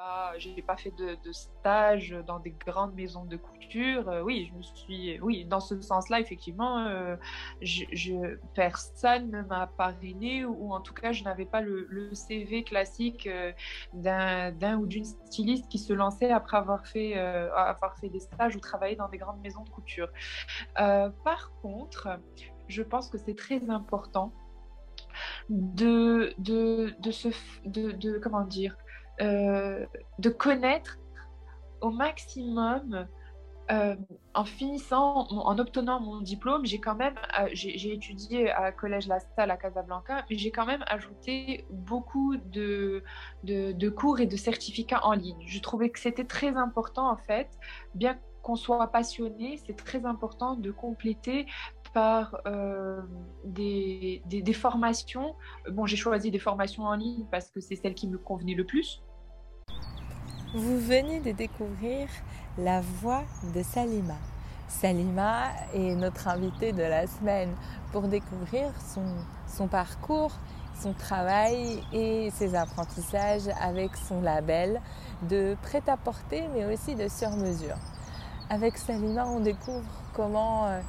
pas, j'ai pas fait de, stage dans des grandes maisons de couture. Euh, oui, je me suis, oui, dans ce sens-là, effectivement, euh, personne ne m'a parrainé ou en tout cas, je n'avais pas le, CV classique euh, d'un ou d'une styliste qui se lançait après avoir fait, avoir fait des stages ou travaillé dans des grandes maisons de couture. par contre, je pense que c'est très important de, de, de, se, de, de comment dire, euh, de connaître au maximum euh, en finissant, en obtenant mon diplôme, j'ai quand même, euh, j'ai étudié à Collège La Salle à Casablanca, mais j'ai quand même ajouté beaucoup de, de, de, cours et de certificats en ligne. Je trouvais que c'était très important en fait, bien qu'on soit passionné, c'est très important de compléter par euh, des, formations. Bon, j'ai choisi des formations en ligne parce que c'est celle qui me convenait le plus. Vous venez de découvrir la voix de Salima. Salima est notre invitée de la semaine pour découvrir son, son parcours, son travail et ses apprentissages avec son label de prêt-à-porter mais aussi de sur-mesure. Avec Salima, on découvre comment euh,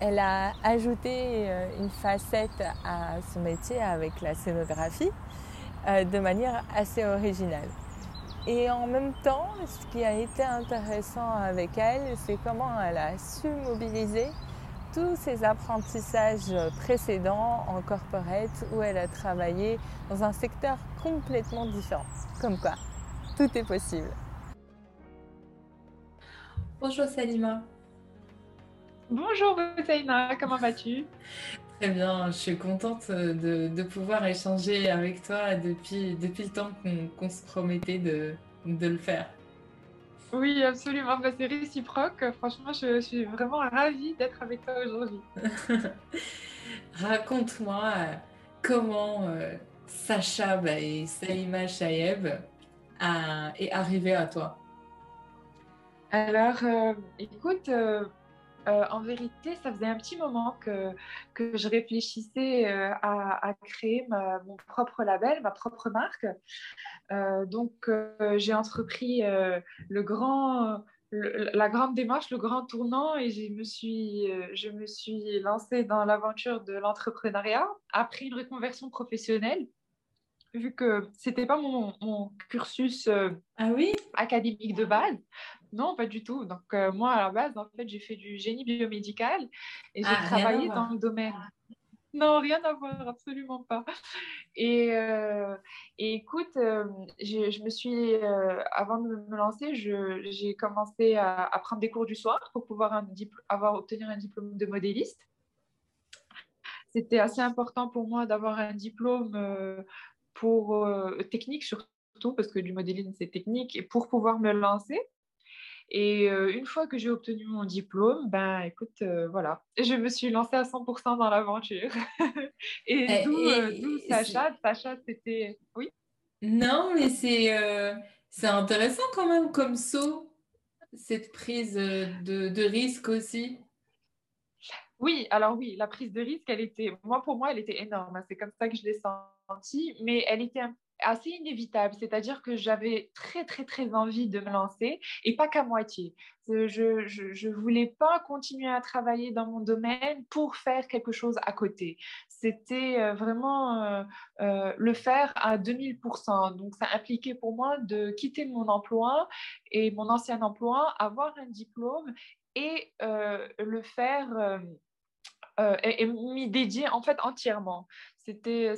elle a ajouté euh, une facette à son métier avec la scénographie euh, de manière assez originale. Et en même temps, ce qui a été intéressant avec elle, c'est comment elle a su mobiliser tous ses apprentissages précédents en corporate où elle a travaillé dans un secteur complètement différent. Comme quoi, tout est possible. Bonjour Salima. Bonjour Boutaina, comment vas-tu? Très bien, je suis contente de, pouvoir échanger avec toi depuis, depuis le temps qu'on se promettait de, le faire. Oui, absolument, bah, c'est réciproque. Franchement, je, suis vraiment ravie d'être avec toi aujourd'hui. Raconte-moi euh, comment euh, Sacha bah, et Salima Chaeb est arrivé à toi? Alors, euh, écoute, euh, en vérité, ça faisait un petit moment que, que je réfléchissais euh, à, créer mon propre label, ma propre marque. Euh, donc, j'ai entrepris le grand, la grande démarche, le grand tournant, et je me suis, je me suis lancée dans l'aventure de l'entrepreneuriat après une reconversion professionnelle vu que c'était pas mon, mon cursus ah oui? académique de base. Non, pas du tout. Donc, euh, moi, à la base, en fait, j'ai fait du génie biomédical et j'ai ah, travaillé dans le domaine. Non, rien à voir, absolument pas. Et, euh, écoute, euh, je me suis, avant de me lancer, j'ai commencé à, prendre des cours du soir pour pouvoir un avoir, obtenir un diplôme de modéliste. C'était assez important pour moi d'avoir un diplôme pour technique surtout, parce que du modélisme, c'est technique, et pour pouvoir me lancer. Et euh, une fois que j'ai obtenu mon diplôme, ben écoute, euh, voilà, je me suis lancée à 100% dans l'aventure. et eh, euh, d'où Sacha? Sacha, c'était. Oui? Non, mais c'est c'est intéressant quand même comme saut, cette prise de, de risque aussi. Oui, alors oui, la prise de risque, elle était, moi pour moi, elle était énorme. Hein, c'est comme ça que je l'ai sentie, mais elle était un assez inévitable, c'est-à-dire que j'avais très très très envie de me lancer et pas qu'à moitié. Je, je, voulais pas continuer à travailler dans mon domaine pour faire quelque chose à côté. C'était euh, vraiment euh, euh, le faire à 2000%. Donc ça impliquait pour moi de quitter mon emploi et mon ancien emploi, avoir un diplôme et le faire et, et m'y dédier en fait entièrement. C'était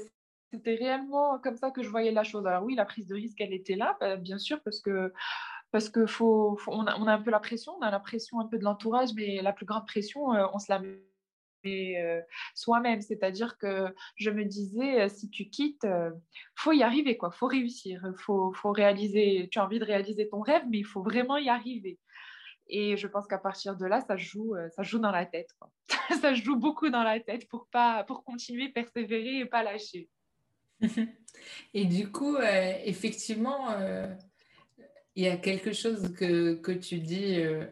c'était réellement comme ça que je voyais la chose. Alors oui, la prise de risque, elle était là, bah, bien sûr, parce que parce que faut, on, a, un peu la pression, on a la pression un peu de l'entourage, mais la plus grande pression, euh, on se la met euh, soi-même. C'est-à-dire que je me disais, euh, si tu quittes, faut y arriver, quoi. Faut réussir, faut, faut réaliser. Tu as envie de réaliser ton rêve, mais il faut vraiment y arriver. Et je pense qu'à partir de là, ça joue, ça joue dans la tête. ça joue beaucoup dans la tête pour pas, pour continuer, persévérer et pas lâcher. Et du coup, euh, effectivement, euh, il y a quelque chose que, que tu dis euh,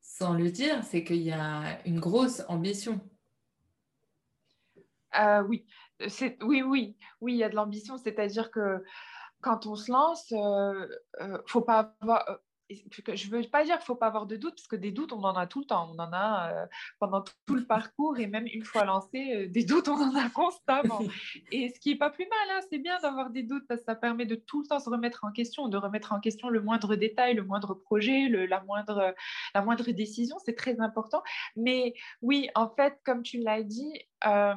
sans le dire, c'est qu'il y a une grosse ambition. oui, oui, oui, oui, il y a de l'ambition, c'est-à-dire que quand on se lance, euh, faut pas avoir, je ne veux pas dire qu'il ne faut pas avoir de doutes, parce que des doutes, on en a tout le temps. On en a euh, pendant tout le parcours et même une fois lancé, euh, des doutes, on en a constamment. et ce qui n'est pas plus mal, hein, c'est bien d'avoir des doutes parce que ça permet de tout le temps se remettre en question, de remettre en question le moindre détail, le moindre projet, le, la, moindre, la moindre décision. C'est très important. Mais oui, en fait, comme tu l'as dit, il euh,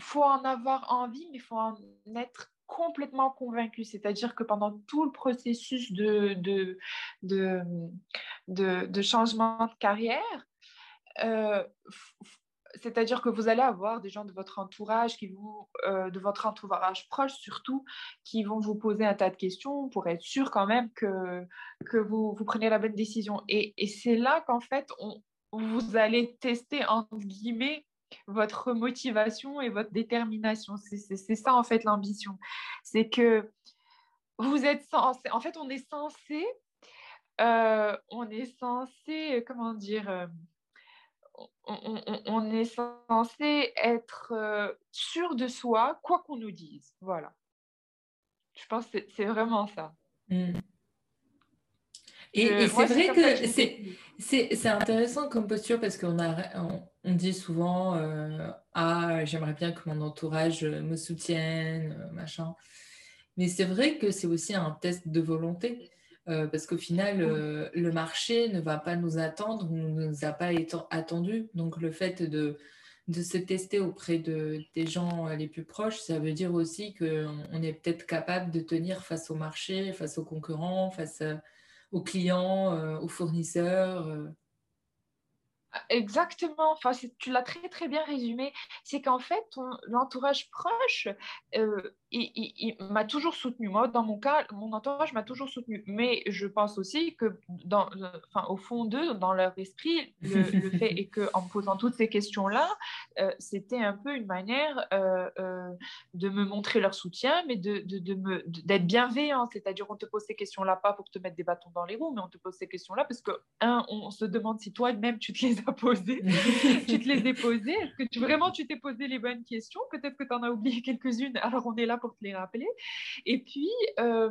faut en avoir envie, mais il faut en être complètement convaincu. C'est-à-dire que pendant tout le processus de, de, de, changement de carrière, euh, c'est-à-dire que vous allez avoir des gens de votre entourage qui vont, euh, de votre entourage proche surtout, qui vont vous poser un tas de questions pour être sûr quand même que, que vous, vous prenez la bonne décision. Et, et c'est là qu'en fait, on, vous allez tester, entre guillemets, votre motivation et votre détermination. C'est ça en fait l'ambition. C'est que vous êtes censé, en fait on est censé, euh, on est censé, comment dire, euh, on, est censé être euh, sûr de soi, quoi qu'on nous dise. Voilà. Je pense que c'est vraiment ça. Hmm. Et, c'est vrai que c'est intéressant comme posture parce qu'on a, on, dit souvent euh, Ah, j'aimerais bien que mon entourage me soutienne, euh, machin. Mais c'est vrai que c'est aussi un test de volonté euh, parce qu'au final, le marché ne va pas nous attendre, ne nous a pas attendu. Donc, le fait de, de se tester auprès de, des gens les plus proches, ça veut dire aussi qu'on est peut-être capable de tenir face au marché, face aux concurrents, face aux clients, euh, aux fournisseurs euh. Exactement, enfin, tu l'as très très bien résumé. C'est qu'en fait, l'entourage proche, euh, il, m'a toujours soutenu. Moi, dans mon cas, mon entourage m'a toujours soutenu. Mais je pense aussi que, dans, enfin, au fond d'eux, dans leur esprit, le, fait est qu'en me posant toutes ces questions-là, euh, c'était un peu une manière euh, euh, de me montrer leur soutien, mais de, de, de me, d'être bienveillant. C'est-à-dire, on te pose ces questions-là pas pour te mettre des bâtons dans les roues, mais on te pose ces questions-là parce que, un, on se demande si toi-même tu te les as posées. tu te les as posées. Est-ce que tu, vraiment tu t'es posé les bonnes questions? Peut-être que tu en as oublié quelques-unes. Alors, on est là pour te les rappeler. Et puis, euh,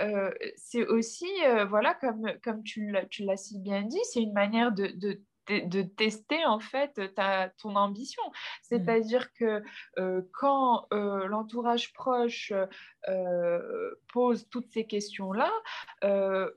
euh, c'est aussi, euh, voilà, comme, comme tu l'as si bien dit, c'est une manière de, de de, tester en fait ta, ton ambition. C'est-à-dire que quand l'entourage proche pose toutes ces questions-là,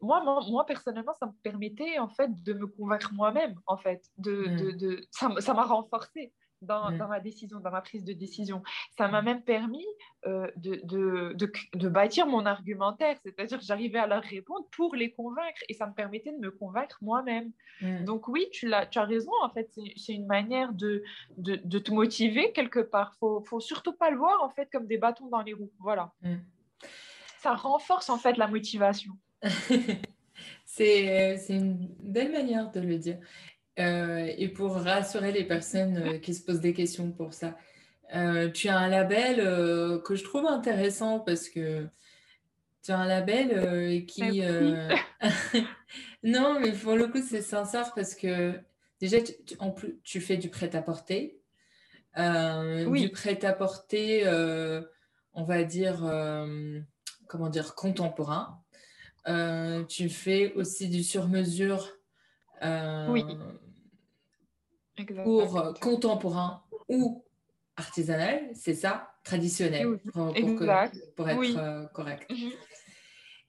moi, moi, personnellement, ça me permettait en fait de me convaincre moi-même en fait. De, de, de ça m'a renforcé dans, mm. dans, ma décision, dans ma prise de décision. Ça m'a mm. même permis euh, de, de, de, de, bâtir mon argumentaire, c'est-à-dire que j'arrivais à leur répondre pour les convaincre et ça me permettait de me convaincre moi-même. Mm. Donc oui, tu, as, tu as raison, en fait, c'est une manière de, de, te motiver quelque part. Il faut, faut surtout pas le voir en fait comme des bâtons dans les roues. Voilà. Ça renforce en fait la motivation. c'est une belle manière de le dire. Euh, et pour rassurer les personnes euh, qui se posent des questions pour ça, euh, tu as un label que je trouve intéressant parce que tu as un label qui... non, mais pour le coup, c'est sincère parce que déjà, tu, en plus, tu fais du prêt-à-porter. Du prêt-à-porter, on va dire, comment dire, contemporain. tu fais aussi du sur-mesure. oui pour euh, contemporain ou artisanal, c'est ça, traditionnel, pour, pour, être euh, correct. Mhm.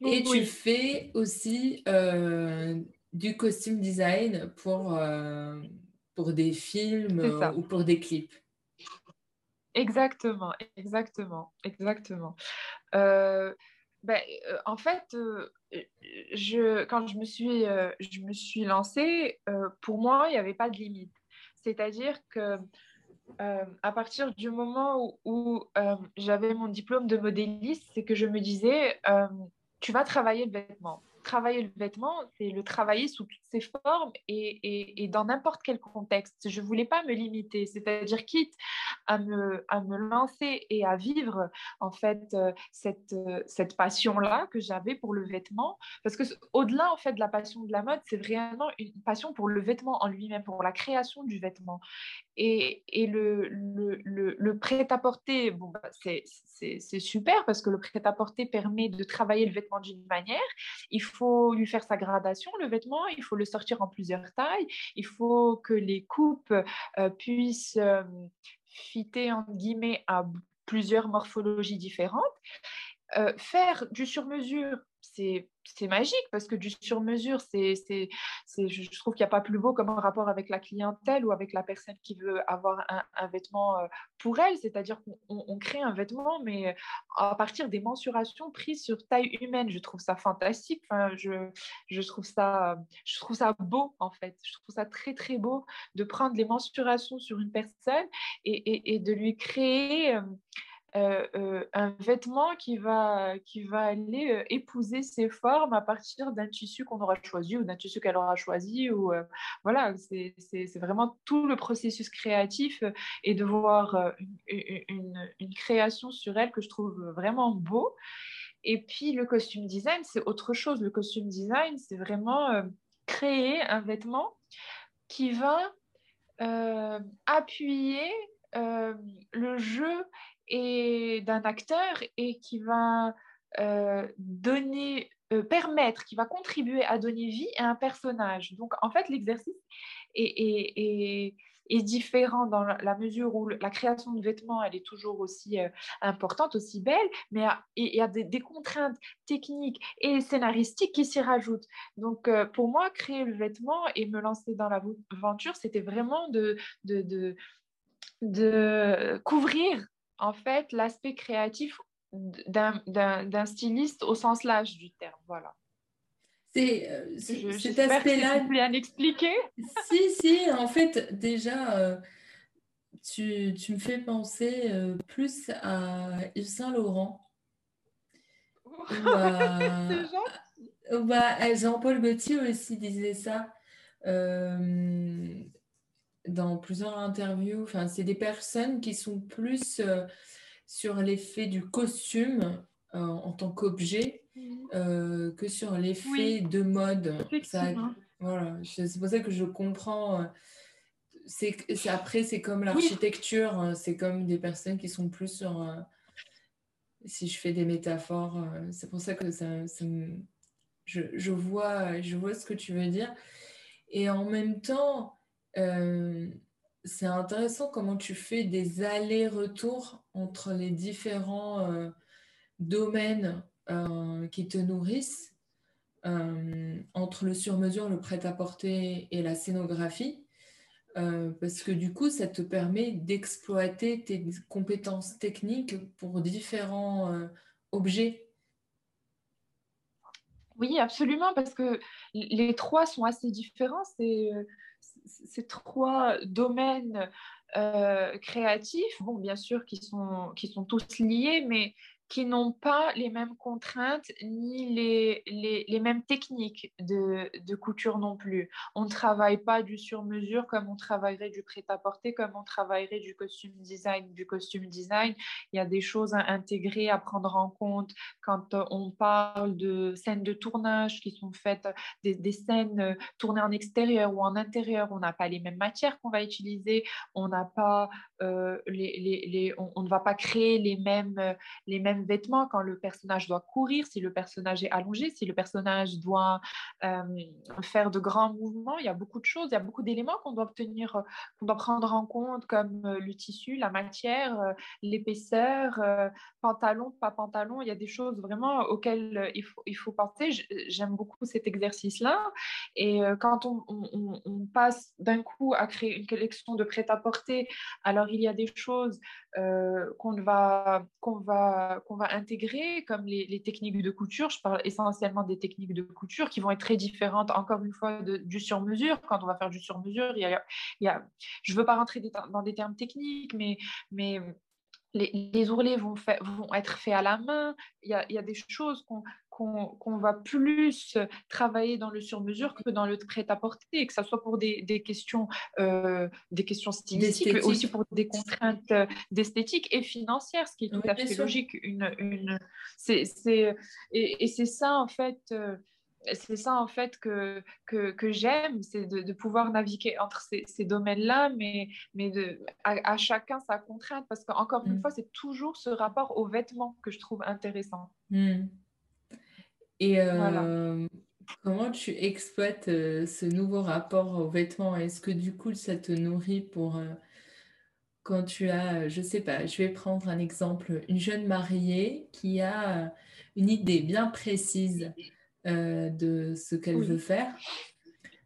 Et tu fais aussi euh, du costume design pour, pour des films ou pour des clips. Exactement, exactement, exactement. Ben, en fait, je, quand je me suis, je me suis lancée, pour moi, il n'y avait pas de limite. C'est-à-dire que euh, à partir du moment où, euh, j'avais mon diplôme de modéliste, c'est que je me disais, euh, tu vas travailler le vêtement. Travailler le vêtement, c'est le travailler sous toutes ses formes et, et, dans n'importe quel contexte. Je ne voulais pas me limiter, c'est-à-dire quitte à me, à me lancer et à vivre en fait euh, cette, euh, cette passion-là que j'avais pour le vêtement. Parce que au-delà en fait de la passion de la mode, c'est vraiment une passion pour le vêtement en lui-même, pour la création du vêtement. Et, et le, le, le, prêt-à-porter, bon, bah, c'est super parce que le prêt-à-porter permet de travailler le vêtement d'une manière. Il faut lui faire sa gradation, le vêtement, il faut le sortir en plusieurs tailles, il faut que les coupes euh, puissent euh, fitter, en guillemets, à plusieurs morphologies différentes. Euh, faire du sur-mesure, c'est magique parce que du sur-mesure, c'est, je trouve qu'il n'y a pas plus beau comme un rapport avec la clientèle ou avec la personne qui veut avoir un, vêtement euh, pour elle. C'est-à-dire qu'on crée un vêtement, mais à partir des mensurations prises sur taille humaine. Je trouve ça fantastique. Je, trouve ça, beau, en fait. Je trouve ça très, très beau de prendre les mensurations sur une personne et, et, de lui créer... Euh, euh, un vêtement qui va, qui va aller euh, épouser ses formes à partir d'un tissu qu'on aura choisi ou d'un tissu qu'elle aura choisi. Ou, voilà, c'est vraiment tout le processus créatif et de voir une, création sur elle que je trouve vraiment beau. Et puis le costume design, c'est autre chose. Le costume design, c'est vraiment créer un vêtement qui va appuyer le jeu et d'un acteur et qui va euh, donner, euh, permettre, qui va contribuer à donner vie à un personnage. Donc en fait, l'exercice est, est, différent dans la mesure où la création de vêtements, elle est toujours aussi euh, importante, aussi belle, mais il y a des, contraintes techniques et scénaristiques qui s'y rajoutent. Donc pour moi, créer le vêtement et me lancer dans l'aventure, c'était vraiment de, de de couvrir en fait l'aspect créatif d'un styliste au sens large du terme. Voilà. C'est euh, cet aspect-là. bien expliquer. si, si, en fait, déjà, euh, tu, tu, me fais penser euh, plus à Yves Saint Laurent. Jean-Paul Gaultier aussi disait ça dans plusieurs interviews. Enfin, c'est des personnes qui sont plus euh, sur l'effet du costume euh, en tant qu'objet mhm. euh, que sur l'effet de mode. voilà, c'est pour ça que je comprends. c'est, après, c'est comme l'architecture, c'est comme des personnes qui sont plus sur. si je fais des métaphores, c'est pour ça que ça, je, je, vois, je vois ce que tu veux dire. Et en même temps, euh, c'est intéressant comment tu fais des allers-retours entre les différents euh, domaines euh, qui te nourrissent, entre le sur-mesure, le prêt-à-porter et la scénographie. parce que du coup, ça te permet d'exploiter tes compétences techniques pour différents objets. Oui, absolument, parce que les trois sont assez différents. C'est ces trois domaines euh, créatifs, bien sûr, qui sont, qui sont tous liés, mais qui n'ont pas les mêmes contraintes ni les, les, les mêmes techniques de, de, couture non plus. On ne travaille pas du sur-mesure comme on travaillerait du prêt-à-porter, comme on travaillerait du costume design. Du costume design, il y a des choses à intégrer, à prendre en compte quand on parle de scènes de tournage qui sont faites, des, des scènes tournées en extérieur ou en intérieur. On n'a pas les mêmes matières qu'on va utiliser, on n'a pas euh, on, ne va pas créer les mêmes, les mêmes vêtements quand le personnage doit courir, si le personnage est allongé, si le personnage doit euh, faire de grands mouvements. Il y a beaucoup de choses, il y a beaucoup d'éléments qu'on doit doit prendre en compte, comme euh, le tissu, la matière, euh, l'épaisseur, pantalon, pas pantalon. Il y a des choses vraiment auxquelles il faut, il faut penser. J'aime beaucoup cet exercice-là. Et quand on, on passe d'un coup à créer une collection de prêt-à-porter, alors il y a des choses qu'on va, qu'on va, qu'on va intégrer, comme les, techniques de couture. Je parle essentiellement des techniques de couture qui vont être très différentes, encore une fois, du sur-mesure. Quand on va faire du sur-mesure, il y a, il y a, je ne veux pas rentrer dans des termes techniques, mais, mais les, ourlets vont, vont, être faits à la main. Il y a, il y a des choses qu'on qu'on va plus travailler dans le sur-mesure que dans le prêt-à-porter, que ce soit pour des, des questions, euh, des questions stylistiques, mais aussi pour des contraintes euh, d'esthétique et financières, ce qui est tout à fait logique. Une, une, c'est, et, et c'est ça, en fait. Euh, c'est ça en fait que, que, que j'aime, c'est de, de, pouvoir naviguer entre ces, ces domaines-là, mais, mais de, à, chacun sa contrainte, parce qu'encore une mm. fois, c'est toujours ce rapport aux vêtements que je trouve intéressant. Mm. Et euh, comment tu exploites euh, ce nouveau rapport aux vêtements? Est-ce que du coup, ça te nourrit pour... Euh, quand tu as, je sais pas, je vais prendre un exemple, une jeune mariée qui a une idée bien précise euh, de ce qu'elle veut faire,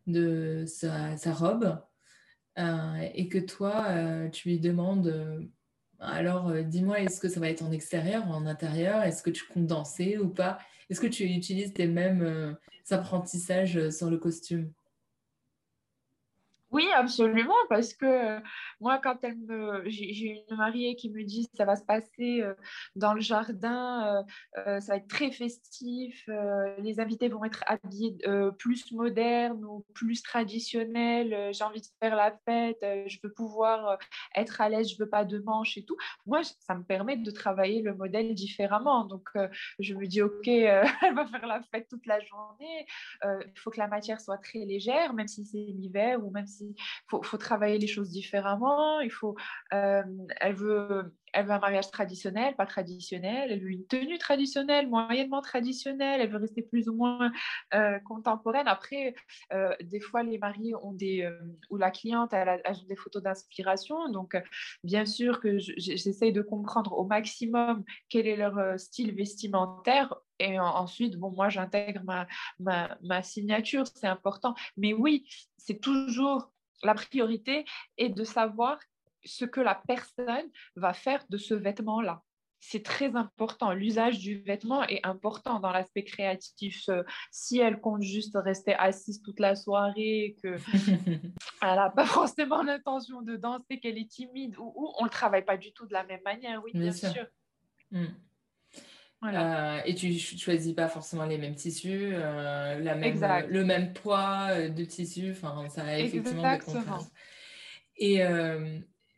de sa, robe, euh, et que toi, euh, tu lui demandes, alors dis-moi, est-ce que ça va être en extérieur ou en intérieur? Est-ce que tu comptes danser ou pas? Est-ce que tu utilises tes mêmes apprentissages sur le costume? Oui, absolument, parce que euh, moi, quand elle me, j'ai une mariée qui me dit ça va se passer euh, dans le jardin, euh, ça va être très festif, les invités vont être habillés plus modernes ou plus traditionnels, j'ai envie de faire la fête, je veux pouvoir être à l'aise, je veux pas de manches et tout. Moi, ça me permet de travailler le modèle différemment. Donc, je me dis ok, elle va faire la fête toute la journée. Il faut que la matière soit très légère, même si c'est l'hiver ou même si il faut, travailler les choses différemment. Il faut, euh, elle, veut, elle veut un mariage traditionnel, pas traditionnel. Elle veut une tenue traditionnelle, moyennement traditionnelle. Elle veut rester plus ou moins euh, contemporaine. Après, euh, des fois, les mariés ont des... ou la cliente, elle a, des photos d'inspiration. Donc, bien sûr que j'essaye de comprendre au maximum quel est leur style vestimentaire et ensuite, bon, moi, j'intègre ma, ma, signature, c'est important. Mais oui, c'est toujours la priorité est de savoir ce que la personne va faire de ce vêtement-là. C'est très important. L'usage du vêtement est important dans l'aspect créatif. Si elle compte juste rester assise toute la soirée, qu'elle n'a pas forcément l'intention de danser, qu'elle est timide, ou, on ne travaille pas du tout de la même manière, oui, bien, sûr. Hmm. Euh, et tu choisis pas forcément les mêmes tissus, euh, la même, le même poids euh, de tissu, enfin ça a effectivement des contraintes. Et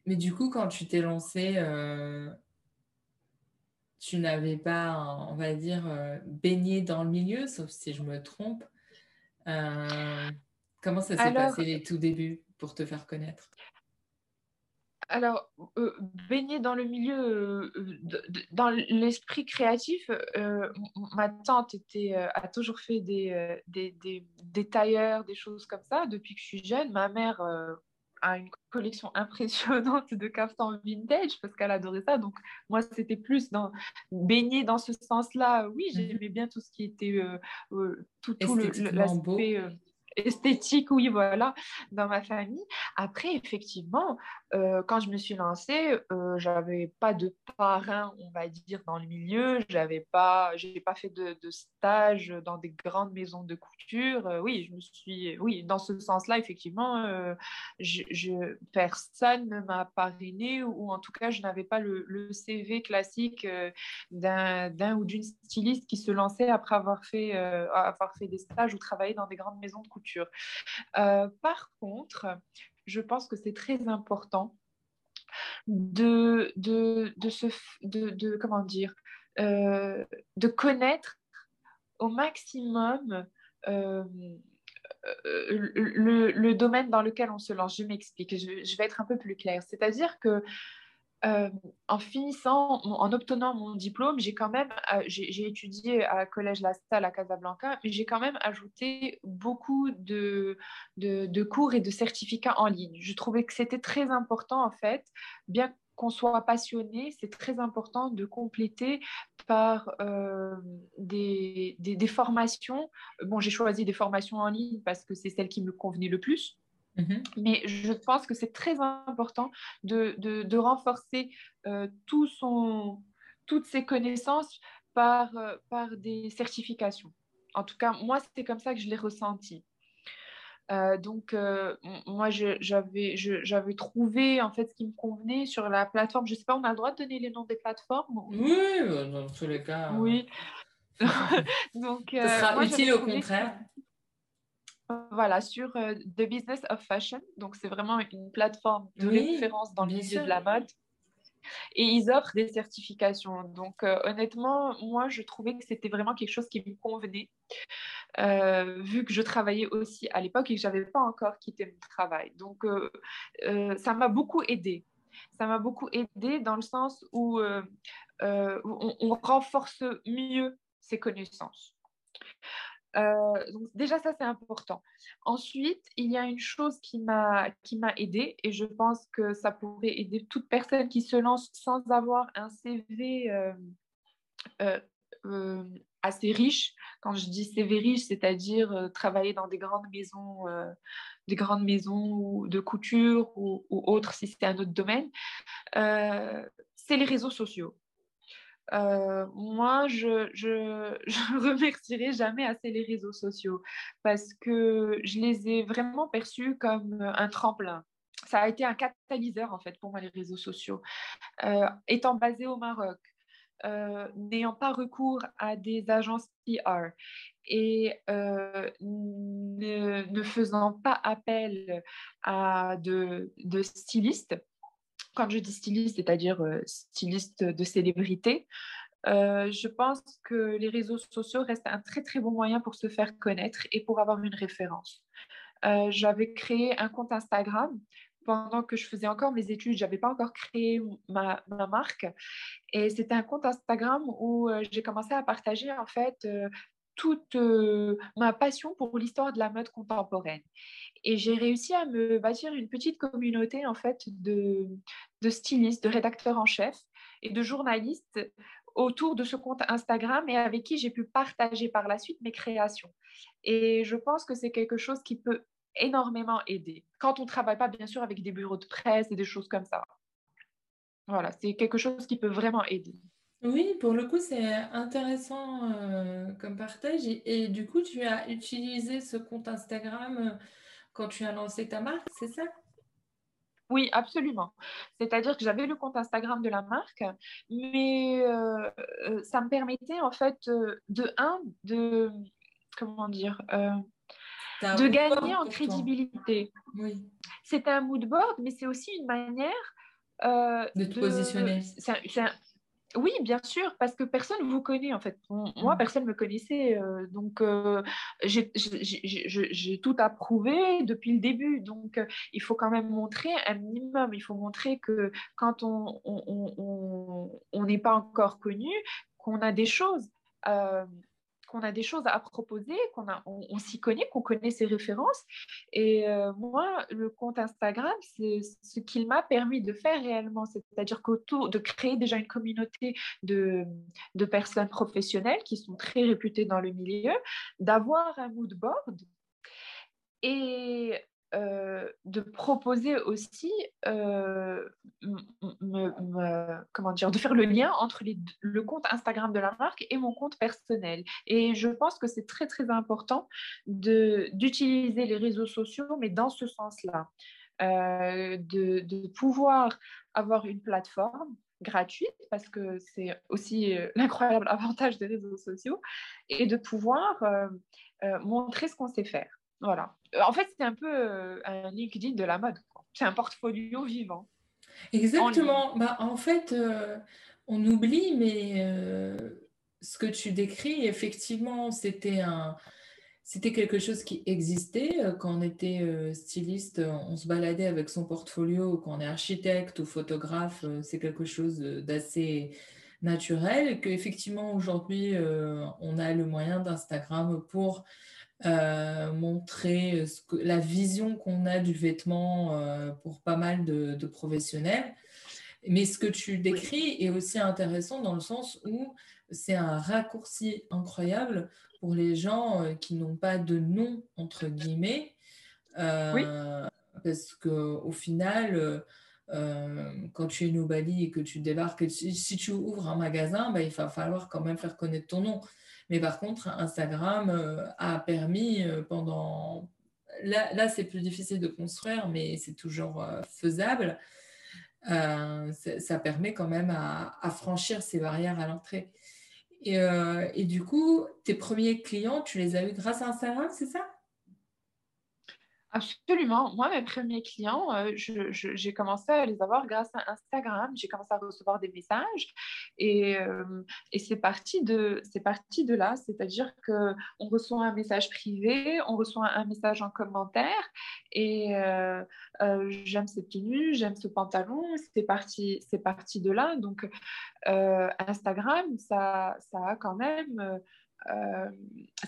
mais du coup, quand tu t'es lancé, tu n'avais pas, on va dire, baigné dans le milieu, sauf si je me trompe. comment ça s'est passé les tout débuts pour te faire connaître? Alors, euh, baigner dans le milieu, euh, dans l'esprit créatif, euh, ma tante était, a toujours fait des, des, tailleurs, des choses comme ça depuis que je suis jeune. Ma mère a une collection impressionnante de caftans vintage parce qu'elle adorait ça. Donc, moi, c'était plus dans baigner dans ce sens-là. Oui, mmh j'aimais bien tout ce qui était tout, tout l'aspect esthétique, oui, voilà, dans ma famille. Après, effectivement, euh, quand je me suis lancée, euh, j'avais pas de parrain, on va dire, dans le milieu. J'avais pas, pas fait de, stage dans des grandes maisons de couture. Euh, oui, je me suis, oui, dans ce sens-là, effectivement, euh, personne ne m'a parrainé ou, en tout cas, je n'avais pas le, le, CV classique d'un ou d'une styliste qui se lançait après avoir fait, avoir fait des stages ou travaillé dans des grandes maisons de couture. Par contre, je pense que c'est très important de, de, de, euh, connaître au maximum euh, le, domaine dans lequel on se lance. Je m'explique, je, je, vais être un peu plus claire. C'est-à-dire que euh, en finissant, en obtenant mon diplôme, j'ai quand même, euh, j'ai étudié à Collège La Salle à Casablanca, mais j'ai quand même ajouté beaucoup de, de, cours et de certificats en ligne. Je trouvais que c'était très important, en fait, bien qu'on soit passionné, c'est très important de compléter par euh, des, des, des, formations. Bon, j'ai choisi des formations en ligne parce que c'est celle qui me convenait le plus. Mhm. Mais je pense que c'est très important de, de, renforcer euh, tout son, toutes ses connaissances par, euh, par des certifications. En tout cas, moi, c'est comme ça que je l'ai ressenti. Euh, donc, moi, j'avais j'avais trouvé en fait ce qui me convenait sur la plateforme. Je ne sais pas, on a le droit de donner les noms des plateformes Oui, dans tous les cas. Oui. donc, Ce sera utile au contraire. Voilà, sur euh, The Business of Fashion. Donc, c'est vraiment une plateforme de référence dans le milieu de la mode. Et ils offrent des certifications. Donc, euh, honnêtement, moi, je trouvais que c'était vraiment quelque chose qui me convenait. vu que je travaillais aussi à l'époque et que je n'avais pas encore quitté mon travail. Donc, ça m'a beaucoup aidé. Ça m'a beaucoup aidé dans le sens où on renforce mieux ses connaissances. Euh, donc déjà, ça, c'est important. Ensuite, il y a une chose qui m'a aidée et je pense que ça pourrait aider toute personne qui se lance sans avoir un CV euh, euh, assez riche. Quand je dis CV riche, c'est-à-dire travailler dans des grandes maisons, des grandes maisons de couture ou, ou autres si c'est un autre domaine, c'est les réseaux sociaux. Moi, je, je, remercierai jamais assez les réseaux sociaux parce que je les ai vraiment perçus comme un tremplin. Ça a été un catalyseur en fait pour moi les réseaux sociaux. Étant basé au Maroc, n'ayant pas recours à des agences PR et ne, ne, faisant pas appel à de, de stylistes, quand je dis styliste, c'est-à-dire euh, styliste de célébrité, euh, je pense que les réseaux sociaux restent un très très bon moyen pour se faire connaître et pour avoir une référence. Euh, j'avais créé un compte Instagram pendant que je faisais encore mes études, j'avais pas encore créé ma, ma marque. Et c'était un compte Instagram où j'ai commencé à partager en fait toute ma passion pour l'histoire de la mode contemporaine. Et j'ai réussi à me bâtir une petite communauté en fait de, de stylistes, de rédacteurs en chef et de journalistes autour de ce compte Instagram et avec qui j'ai pu partager par la suite mes créations. Et je pense que c'est quelque chose qui peut énormément aider quand on ne travaille pas bien sûr avec des bureaux de presse et des choses comme ça. Voilà, c'est quelque chose qui peut vraiment aider. Oui, pour le coup, c'est intéressant euh, comme partage. Et, du coup, tu as utilisé ce compte Instagram euh, quand tu as lancé ta marque, c'est ça? Oui, absolument. C'est-à-dire que j'avais le compte Instagram de la marque, mais euh, ça me permettait en fait de un de comment dire de gagner en crédibilité. Oui. C'est un mood board, mais c'est aussi une manière de te positionner. Oui, bien sûr, parce que personne ne vous connaît en fait. Moi, mm. personne ne me connaissait, euh, donc euh, j'ai tout approuvé depuis le début. Donc, euh, il faut quand même montrer un minimum. Il faut montrer que quand on n'est pas encore connu, qu'on a des choses qu'on a des choses à proposer, qu'on on, s'y connaît, qu'on connaît ses références. Et euh, moi, le compte Instagram, c'est ce qu'il m'a permis de faire réellement, c'est-à-dire qu'autour de créer déjà une communauté de, de personnes professionnelles qui sont très réputées dans le milieu, d'avoir un mood board et euh, de proposer aussi, euh, comment dire, de faire le lien entre le compte Instagram de la marque et mon compte personnel. Et je pense que c'est très très important d'utiliser les réseaux sociaux, mais dans ce sens-là, euh, de, de, pouvoir avoir une plateforme gratuite, parce que c'est aussi l'incroyable avantage des réseaux sociaux, et de pouvoir montrer ce qu'on sait faire. Voilà. Euh, en fait, c'est un peu euh, un LinkedIn de la mode. C'est un portfolio vivant. Exactement. En, bah, en fait, euh, on oublie, mais ce que tu décris, effectivement, c'était un, c'était quelque chose qui existait quand on était styliste, on se baladait avec son portfolio, quand on est architecte ou photographe, c'est quelque chose d'assez naturel. Que effectivement aujourd'hui, on a le moyen d'Instagram pour euh, montrer euh, ce que, la vision qu'on a du vêtement euh, pour pas mal de, professionnels. Mais ce que tu décris est aussi intéressant dans le sens où c'est un raccourci incroyable pour les gens qui n'ont pas de nom, entre guillemets. Parce qu'au final, quand tu es nobody et que tu débarques, si, tu ouvres un magasin, bah, il va falloir quand même faire connaître ton nom. Mais par contre, Instagram euh, a permis euh, pendant... Là, c'est plus difficile de construire, mais c'est toujours euh, faisable. ça permet quand même à, franchir ces barrières à l'entrée. Et, et, du coup, tes premiers clients, tu les as eus grâce à Instagram, c'est ça? Absolument. Moi, mes premiers clients, euh, j'ai commencé à les avoir grâce à Instagram. J'ai commencé à recevoir des messages et, euh, c'est parti, de, là. C'est-à-dire qu'on reçoit un message privé, on reçoit un message en commentaire et euh, j'aime cette tenue, j'aime ce pantalon. C'est parti, parti de là. Donc, Instagram, ça, ça a quand même euh,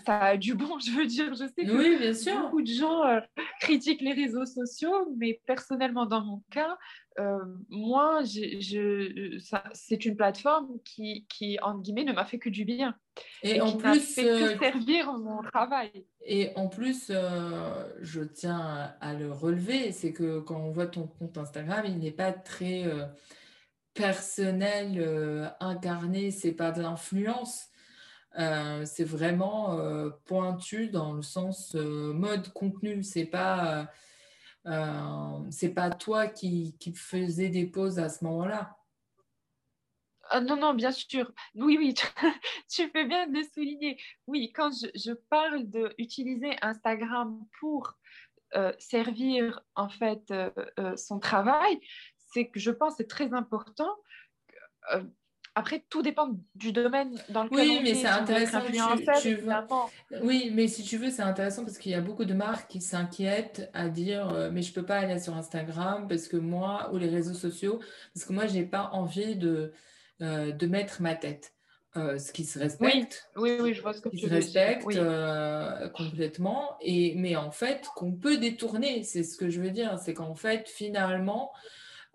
ça a du bon, je veux dire. Je sais que bien sûr. beaucoup de gens euh, critiquent les réseaux sociaux, mais personnellement, dans mon cas, euh, moi, c'est une plateforme qui, qui, entre guillemets, ne m'a fait que du bien. Et, en qui plus, fait que servir mon travail. Et en plus, je tiens à le relever, c'est que quand on voit ton compte Instagram, il n'est pas très personnel, incarné, c'est pas de l'influence euh, c'est vraiment euh, pointu dans le sens euh, mode contenu. C'est pas c'est pas toi qui, faisais des pauses à ce moment-là. Ah, non, non, bien sûr. Oui, oui, tu, fais bien de souligner. Oui, quand je, je parle d'utiliser Instagram pour servir en fait son travail, c'est que je pense que c'est très important après, tout dépend du domaine dans lequel oui, mais c'est intéressant. Oui, mais si tu veux, c'est intéressant parce qu'il y a beaucoup de marques qui s'inquiètent à dire euh, mais je peux pas aller sur Instagram parce que moi ou les réseaux sociaux parce que moi j'ai pas envie de euh, de mettre ma tête. Euh, ce qui se respecte. Oui, oui, je vois ce que tu se respecte complètement. Et mais en fait, qu'on peut détourner, c'est ce que je veux dire, c'est qu'en fait, finalement,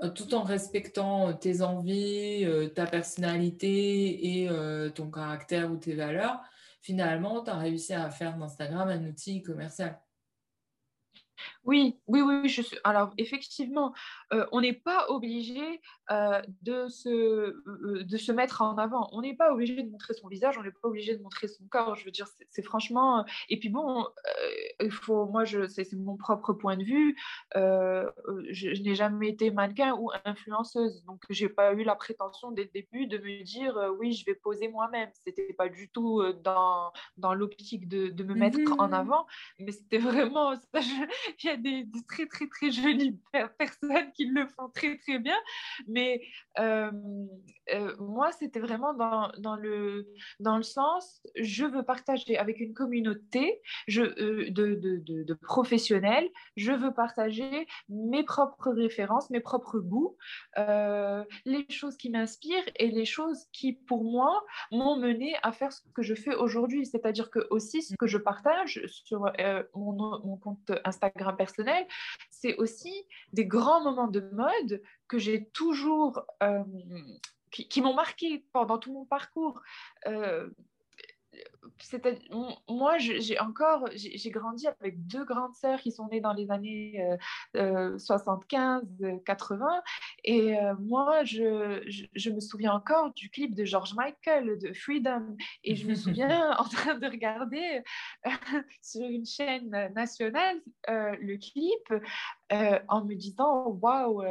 tout en respectant euh, tes envies, euh, ta personnalité et ton caractère ou tes valeurs, finalement, tu as réussi à faire d'Instagram un outil commercial. Oui, oui, oui, je suis. Alors, effectivement, euh, on n'est pas obligé euh, de, se, euh, de se mettre en avant. On n'est pas obligé de montrer son visage, on n'est pas obligé de montrer son corps. Je veux dire, c'est franchement. Et puis bon, il faut. Moi, je, c'est mon propre point de vue. je, n'ai jamais été mannequin ou influenceuse, donc j'ai pas eu la prétention dès le début de me dire oui, je vais poser moi-même. C'était pas du tout dans, dans l'optique de, de, me mettre en mmh avant, mais c'était vraiment. Ça, il y a des, très, très, très jolies personnes qui le font très, très bien. Mais euh, euh, moi, c'était vraiment dans, dans, le, dans le sens, je veux partager avec une communauté euh, de, de, de, professionnels, je veux partager mes propres références, mes propres goûts, les choses qui m'inspirent et les choses qui, pour moi, m'ont mené à faire ce que je fais aujourd'hui. C'est-à-dire que aussi, ce que je partage sur mon compte Instagram personnel, c'est aussi des grands moments de mode que j'ai toujours, euh, qui, m'ont marqué pendant tout mon parcours. Euh, moi, j'ai encore, j'ai grandi avec deux grandes sœurs qui sont nées dans les années 75, euh, 80. Et moi, je, je, me souviens encore du clip de George Michael, de Freedom. Et je me souviens en train de regarder sur une chaîne nationale le clip en me disant, waouh,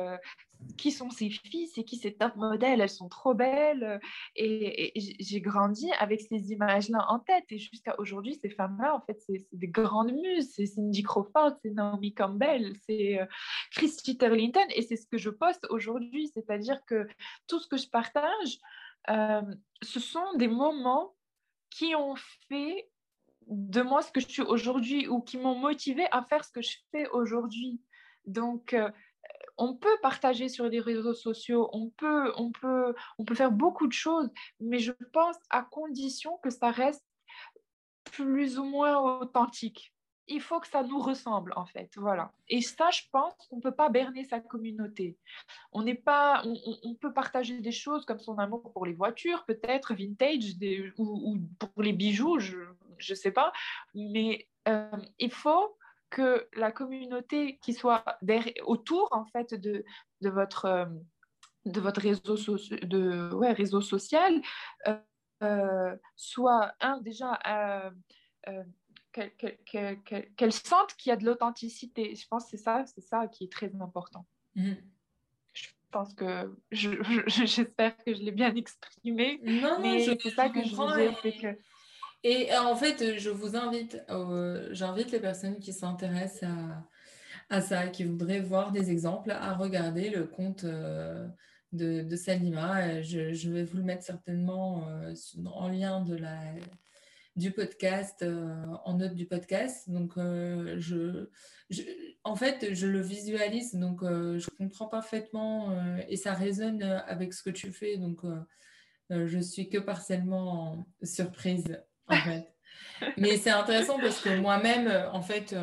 qui sont ces filles, c'est qui ces top modèles, elles sont trop belles. Et, j'ai grandi avec ces images-là en tête. Et jusqu'à aujourd'hui, ces femmes-là, en fait, c'est des grandes muses. C'est Cindy Crawford, c'est Naomi Campbell, c'est euh, Christy Turlington. Et c'est ce que je poste aujourd'hui. C'est-à-dire que tout ce que je partage, euh, ce sont des moments qui ont fait de moi ce que je suis aujourd'hui ou qui m'ont motivé à faire ce que je fais aujourd'hui. Donc, euh, on peut partager sur les réseaux sociaux, on peut, on, peut, on peut faire beaucoup de choses, mais je pense à condition que ça reste plus ou moins authentique. Il faut que ça nous ressemble, en fait. Voilà. Et ça, je pense qu'on ne peut pas berner sa communauté. On n'est pas, on, peut partager des choses comme son amour pour les voitures, peut-être vintage, ou, pour les bijoux, je ne sais pas. Mais euh, il faut que la communauté qui soit autour en fait de, de votre euh, de votre réseau, de, ouais, réseau social euh, euh, soit un déjà qu'elle sente qu'il y a de l'authenticité. Je pense que c'est ça, c'est ça qui est très important. Mm. Je pense que j'espère que je l'ai bien exprimé. Non, mais c'est ça que je disais, c'est que et euh, en fait, je vous invite, euh, j'invite les personnes qui s'intéressent à ça, qui voudraient voir des exemples, à regarder le compte de, Salima. Je, vais vous le mettre certainement en lien de la, du podcast, en note du podcast. Donc, je, en fait, je le visualise, donc je comprends parfaitement et ça résonne avec ce que tu fais. Donc, je suis que partiellement surprise, Mais c'est intéressant parce que moi-même, en fait,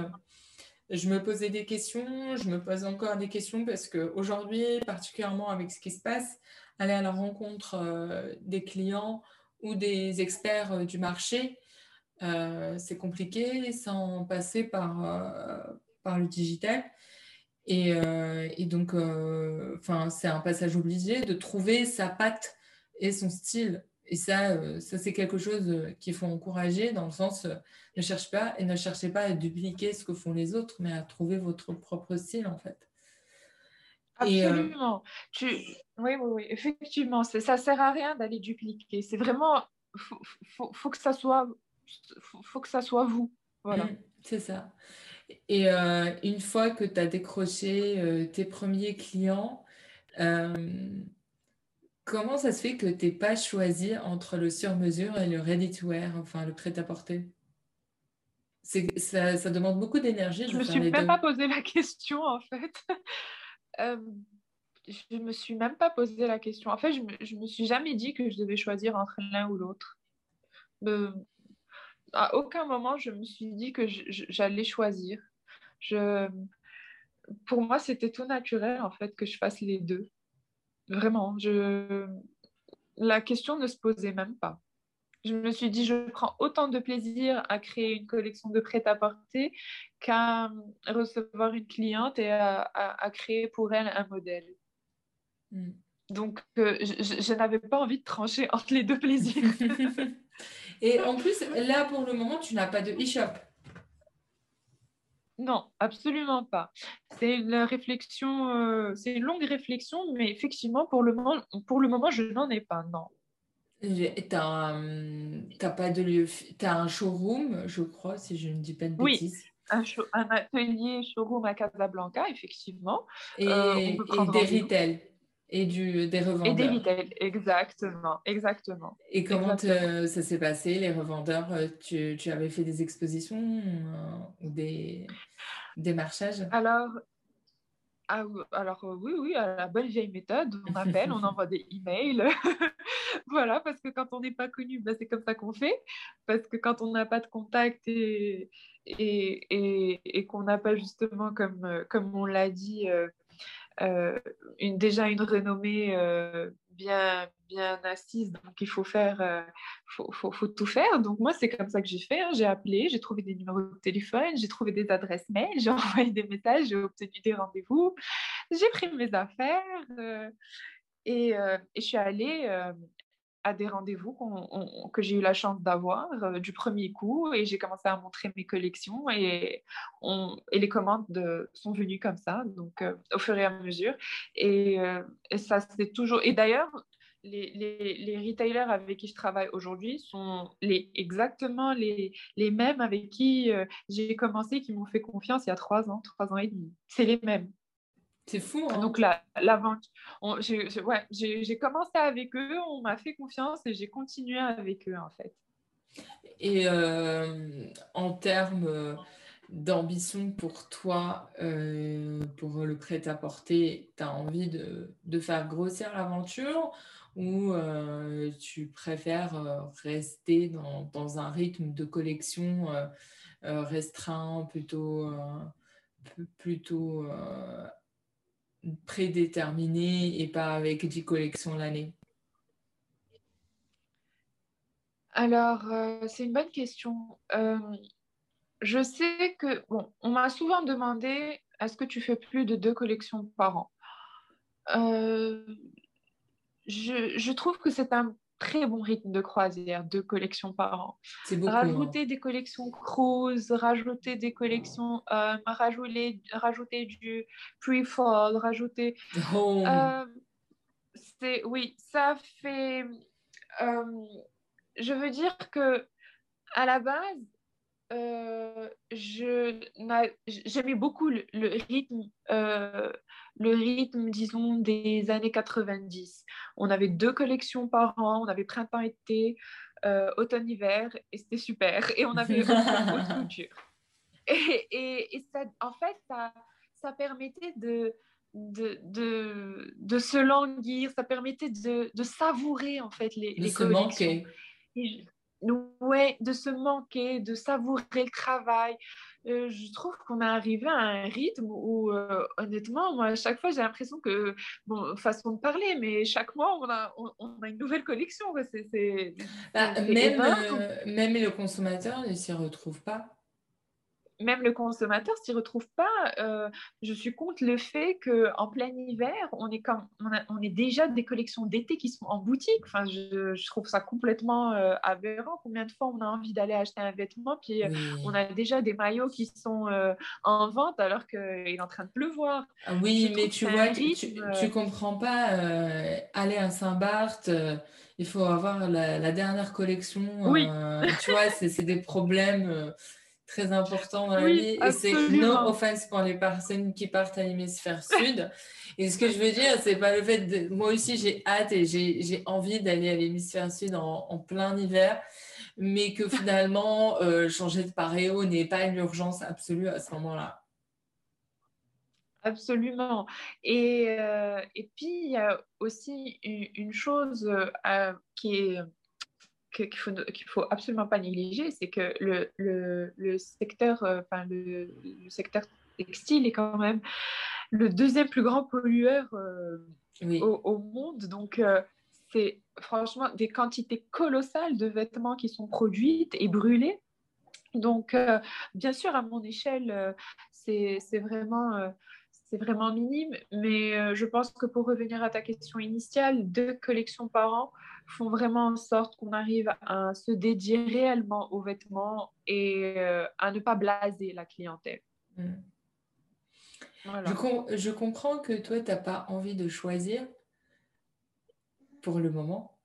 je me posais des questions, je me pose encore des questions parce qu'aujourd'hui, particulièrement avec ce qui se passe, aller à la rencontre euh, des clients ou des experts euh, du marché, euh, c'est compliqué sans passer par, par le digital. Et, et donc, c'est un passage obligé de trouver sa patte et son style et ça, euh, ça c'est quelque chose euh, qu'il faut encourager dans le sens, euh, ne cherchez pas et ne cherchez pas à dupliquer ce que font les autres, mais à trouver votre propre style en fait. Absolument. Tu... Oui, oui, oui, effectivement, ça ne sert à rien d'aller dupliquer. C'est vraiment, faut, faut, faut, que ça soit, faut, faut, que ça soit vous. Voilà. Mmh, c'est ça. Et une fois que tu as décroché tes premiers clients, Comment ça se fait que tu n'aies pas choisi entre le sur-mesure et le ready-to-wear, enfin le prêt-à-porter? Ça, ça, demande beaucoup d'énergie. Je ne me suis même pas posé la question, en fait. euh, je me suis même pas posé la question. En fait, je ne me, me, suis jamais dit que je devais choisir entre l'un ou l'autre. à aucun moment, je me suis dit que j'allais choisir. Je, pour moi, c'était tout naturel, en fait, que je fasse les deux. Vraiment, je... la question ne se posait même pas. Je me suis dit, je prends autant de plaisir à créer une collection de prêt-à-porter qu'à recevoir une cliente et à, créer pour elle un modèle. Hmm. Donc, euh, je, je n'avais pas envie de trancher entre les deux plaisirs. et en plus, là, pour le moment, tu n'as pas de e-shop. Non, absolument pas. C'est une réflexion, euh, c'est une longue réflexion, mais effectivement, pour le moment, pour le moment je n'en ai pas, non. Tu n'as pas de lieu, as un showroom, je crois, si je ne dis pas de bêtises. Oui, un, un atelier showroom à Casablanca, effectivement. Et, euh, et des retail. Et du, des revendeurs. Et des retail, exactement, exactement. Et comment ça s'est passé, les revendeurs euh, tu, tu, avais fait des expositions euh, ou des démarchages Alors, ah, alors euh, oui, oui, à la bonne vieille méthode, on appelle, on envoie des emails. voilà, parce que quand on n'est pas connu, ben, c'est comme ça qu'on fait. Parce que quand on n'a pas de contact et, et, et, et qu'on n'a pas justement, comme, comme on l'a dit, euh, une, déjà une renommée euh, bien, bien assise, donc il faut faire, euh, faut, faut, faut, tout faire. Donc moi, c'est comme ça que j'ai fait. Hein. J'ai appelé, j'ai trouvé des numéros de téléphone, j'ai trouvé des adresses mail, j'ai envoyé des messages, j'ai obtenu des rendez-vous, j'ai pris mes affaires et, et, je suis allée des rendez-vous que j'ai eu la chance d'avoir euh, du premier coup et j'ai commencé à montrer mes collections et, les commandes de, sont venues comme ça, donc euh, au fur et à mesure. Et, euh, ça, c'est toujours. Et d'ailleurs, les, les, les, retailers avec qui je travaille aujourd'hui sont les, exactement les, les mêmes avec qui j'ai commencé, qui m'ont fait confiance il y a trois ans, trois ans et demi. C'est les mêmes. C'est fou. Hein. Donc la, la vente, j'ai commencé avec eux, on m'a fait confiance et j'ai continué avec eux en fait. Et euh, en termes euh, d'ambition pour toi, euh, pour le prêt-à-porter, tu as envie de, de faire grossir l'aventure ou tu préfères rester dans, dans, un rythme de collection restreint, plutôt, plutôt prédéterminé et pas avec 10 collections l'année Alors, euh, c'est une bonne question. Euh, je sais que, bon, on m'a souvent demandé est-ce que tu fais plus de deux collections par an? Euh, je, je, trouve que c'est un très bon rythme de croisière, deux collections par an. Beaucoup, rajouter hein. des collections cruise, rajouter des collections, euh, rajouter, rajouter du pre-fall, rajouter. Oh. Euh, c'est oui, ça fait. Euh, je veux dire que à la base, je j'aimais beaucoup le, rythme, euh, le rythme, disons, des années 90. On avait deux collections par an, on avait printemps-été, euh, automne-hiver, et c'était super. Et on avait beaucoup de culture. Et, et, et, ça, en fait, ça, ça permettait de, de, de, de, se languir, ça permettait de, de savourer en fait les, les manquer. Ouais, de se manquer, de savourer le travail. Euh, je trouve qu'on est arrivé à un rythme où, euh, honnêtement, moi, à chaque fois, j'ai l'impression que, bon, façon de parler, mais chaque mois, on a, on, a une nouvelle collection. C'est, bah, même, euh, même le consommateur ne s'y retrouve pas même le consommateur s'y retrouve pas. Euh, je suis contre le fait qu'en plein hiver, on est, comme, on, est déjà des collections d'été qui sont en boutique. Enfin, je, trouve ça complètement euh, aberrant. Combien de fois on a envie d'aller acheter un vêtement, puis euh, on a déjà des maillots qui sont en vente alors qu'il est en train de pleuvoir. Ah oui, mais tu vois, tu, tu, comprends pas. aller à Saint-Barth, il faut avoir la, la dernière collection. Oui. tu vois, c'est des problèmes très important dans la vie. Et c'est no offense pour les personnes qui partent à l'hémisphère sud. Et ce que je veux dire, c'est pas le fait de. Moi aussi, j'ai hâte et j'ai envie d'aller à l'hémisphère sud en, plein hiver, mais que finalement, euh, changer de paréo n'est pas une urgence absolue à ce moment-là. Absolument. Et, euh, et puis, il y a aussi une, chose euh, qui est qu'il faut, faut absolument pas négliger, c'est que le, le, le secteur, euh, enfin le, le, secteur textile est quand même le deuxième plus grand pollueur euh, au, au, monde. Donc, euh, c'est franchement des quantités colossales de vêtements qui sont produites et brûlés. Donc, bien sûr, à mon échelle, c'est, c'est vraiment c'est vraiment minime, mais je pense que pour revenir à ta question initiale, deux collections par an font vraiment en sorte qu'on arrive à se dédier réellement aux vêtements et euh, à ne pas blaser la clientèle. Mm. Je, comprends que toi, tu n'as pas envie de choisir pour le moment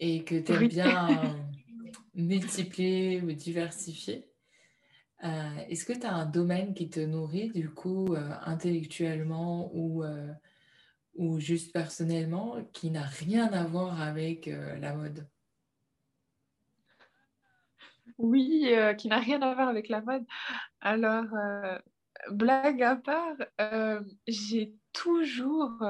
et que tu aimes bien multiplier ou diversifier. Euh, est-ce que tu as un domaine qui te nourrit du coup euh, intellectuellement ou ou juste personnellement qui n'a rien à voir avec euh, la mode? Oui, euh, qui n'a rien à voir avec la mode. Alors, euh, blague à part, j'ai toujours,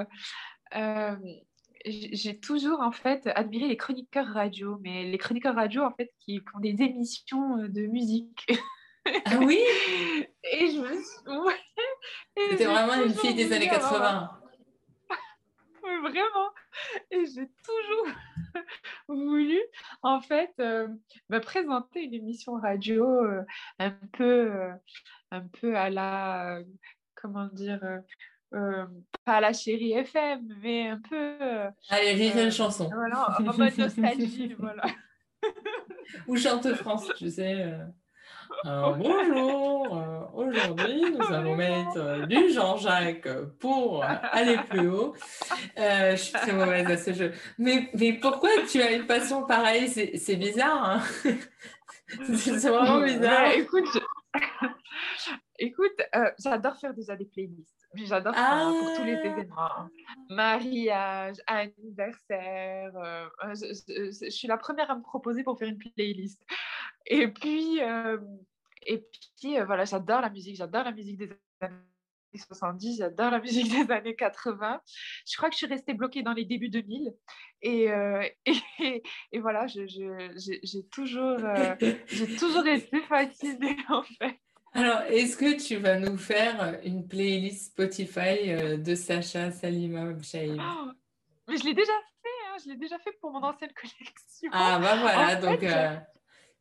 j'ai toujours en fait admiré les chroniqueurs radio, mais les chroniqueurs radio en fait qui font des émissions de musique. Ah oui? Et je me suis... C'était vraiment une fille des années 80 vraiment. Et j'ai toujours voulu, en fait, euh, me présenter une émission radio euh, un peu, euh, un peu à la, comment dire, pas à la chérie FM, mais un peu. Allez, rire une chanson. Voilà, en mode nostalgie, voilà. Ou chante France, tu sais. Euh, bonjour, euh, aujourd'hui nous allons mettre euh, du Jean-Jacques pour aller plus haut. je suis très mauvaise à ce jeu. Mais, mais pourquoi tu as une passion pareille? C'est bizarre. Hein c'est vraiment bizarre. écoute, écoute j'adore faire déjà des playlists. J'adore ça pour tous les ah. événements. Mariage, anniversaire. je, je, suis la première à me proposer pour faire une playlist. Et puis, euh, et puis euh, voilà, j'adore la musique, j'adore la musique des années 70, j'adore la musique des années 80. Je crois que je suis restée bloquée dans les débuts 2000. Et, euh, et, et, voilà, j'ai toujours, j'ai toujours été fascinée en fait. Alors, est-ce que tu vas nous faire une playlist Spotify de Sacha Salima oh, Mais je l'ai déjà fait, hein, je l'ai déjà fait pour mon ancienne collection. Ah bah voilà, donc...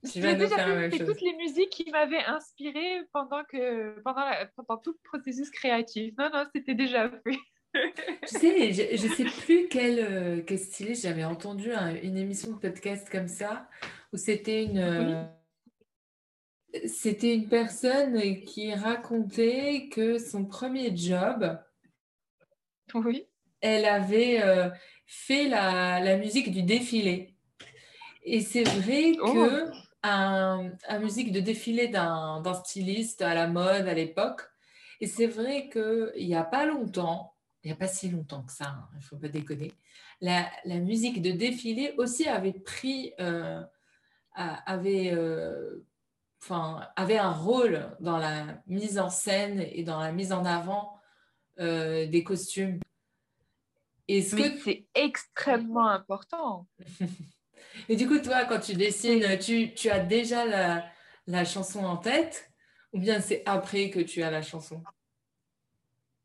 J'ai déjà fait, toutes les musiques qui m'avaient inspirée pendant, que, pendant, pendant tout le processus créatif. Non, non, c'était déjà fait. tu sais, je ne sais plus quel, euh, quel style j'avais entendu une émission de podcast comme ça, où c'était une, euh, c'était une personne qui racontait que son premier job, oui. elle avait euh, fait la, la, musique du défilé. Et c'est vrai oh. Que un, musique de défilé d'un styliste à la mode à l'époque. Et c'est vrai qu'il n'y a pas longtemps, il n'y a pas si longtemps que ça, hein, il ne faut pas déconner, la, musique de défilé aussi avait pris, euh, avait, euh, enfin, avait un rôle dans la mise en scène et dans la mise en avant euh, des costumes. Est-ce que c'est extrêmement important Et du coup, toi, quand tu dessines, tu, tu as déjà la, la, chanson en tête ou bien c'est après que tu as la chanson?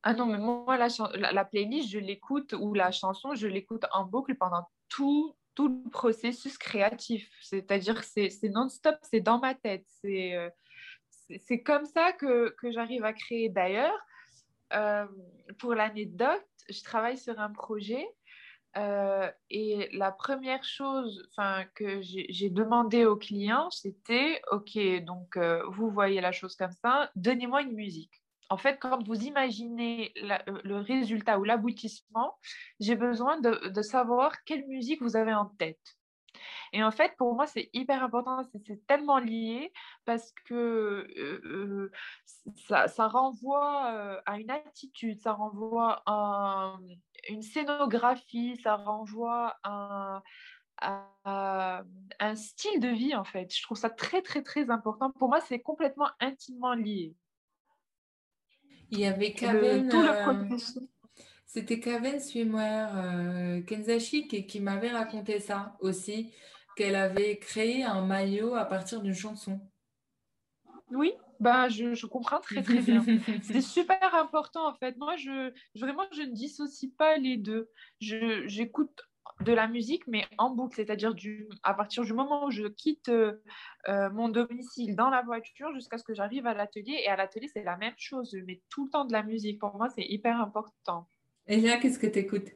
Ah non, mais moi, la, la, playlist, je l'écoute ou la chanson, je l'écoute en boucle pendant tout, tout le processus créatif. C'est-à-dire que c'est non-stop, c'est dans ma tête. C'est euh, c'est comme ça que, que j'arrive à créer. D'ailleurs, euh, pour l'anecdote, je travaille sur un projet euh, et la première chose que j'ai demandé au client, c'était, OK, donc euh, vous voyez la chose comme ça, donnez-moi une musique. En fait, quand vous imaginez euh, le résultat ou l'aboutissement, j'ai besoin de, de, savoir quelle musique vous avez en tête. Et en fait, pour moi, c'est hyper important, c'est tellement lié parce que ça, ça, renvoie à une attitude, ça renvoie à une scénographie, ça renvoie à, un style de vie, en fait. Je trouve ça très, très, très important. Pour moi, c'est complètement intimement lié. Il y avait tout le c'était Kaven Swimwear euh, Kenzashi qui, qui m'avait raconté ça aussi, qu'elle avait créé un maillot à partir d'une chanson. Oui, bah, je, je, comprends très très bien. c'est super important en fait. Moi, je, vraiment, je ne dissocie pas les deux. J'écoute de la musique, mais en boucle, c'est-à-dire à partir du moment où je quitte euh, mon domicile dans la voiture jusqu'à ce que j'arrive à l'atelier. Et à l'atelier, c'est la même chose. Je mets tout le temps de la musique. Pour moi, c'est hyper important. Et là, qu'est-ce que tu écoutes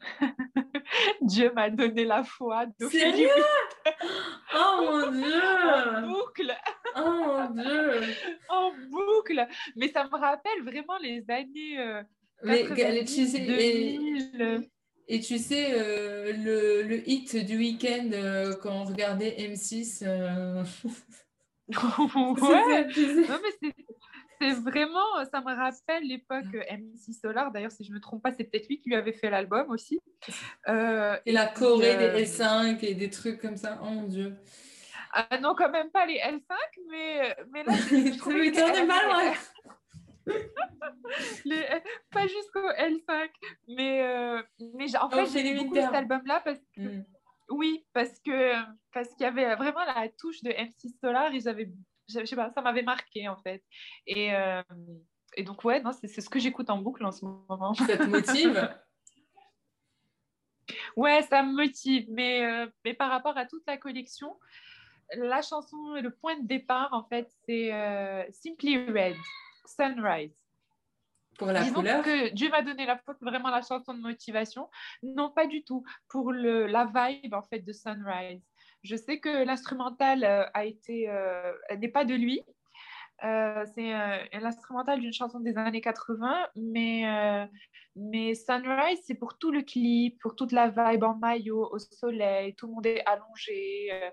Dieu m'a donné la foi. Sérieux? Oh mon Dieu! En boucle. Oh mon Dieu! En boucle. Mais ça me rappelle vraiment les années euh, Mais, 90, tu et, et, tu sais, euh, le, le, hit du week-end euh, quand on regardait M6... ouais. non, mais c'est vraiment, ça me rappelle l'époque M6 Solar. D'ailleurs, si je ne me trompe pas, c'est peut-être lui qui lui avait fait l'album aussi. Euh, et la Corée des L5 et des trucs comme ça. Oh mon Dieu. Ah non, quand même pas les L5, mais, mais là, je mal, les, pas jusqu'au L5, mais, euh, mais en fait, j'ai beaucoup cet album-là parce que. Hmm. Oui, parce que parce qu'il y avait vraiment la touche de M6 Solar et j'avais je sais pas, ça m'avait marqué en fait. Et, euh, et donc, ouais, c'est, ce que j'écoute en boucle en ce moment. Ça te motive? Ouais, ça me motive, mais, euh, mais par rapport à toute la collection, la chanson, le point de départ, en fait, c'est euh, Simply Red, Sunrise. Pour la couleur? que Dieu m'a donné la faute, vraiment la chanson de motivation. Non, pas du tout. Pour le, la vibe, en fait, de Sunrise. Je sais que l'instrumental euh, a été, euh, n'est pas de lui. Euh, c'est l'instrumental d'une chanson des années 80, mais, mais Sunrise, c'est pour tout le clip, pour toute la vibe en maillot, au soleil, tout le monde est allongé,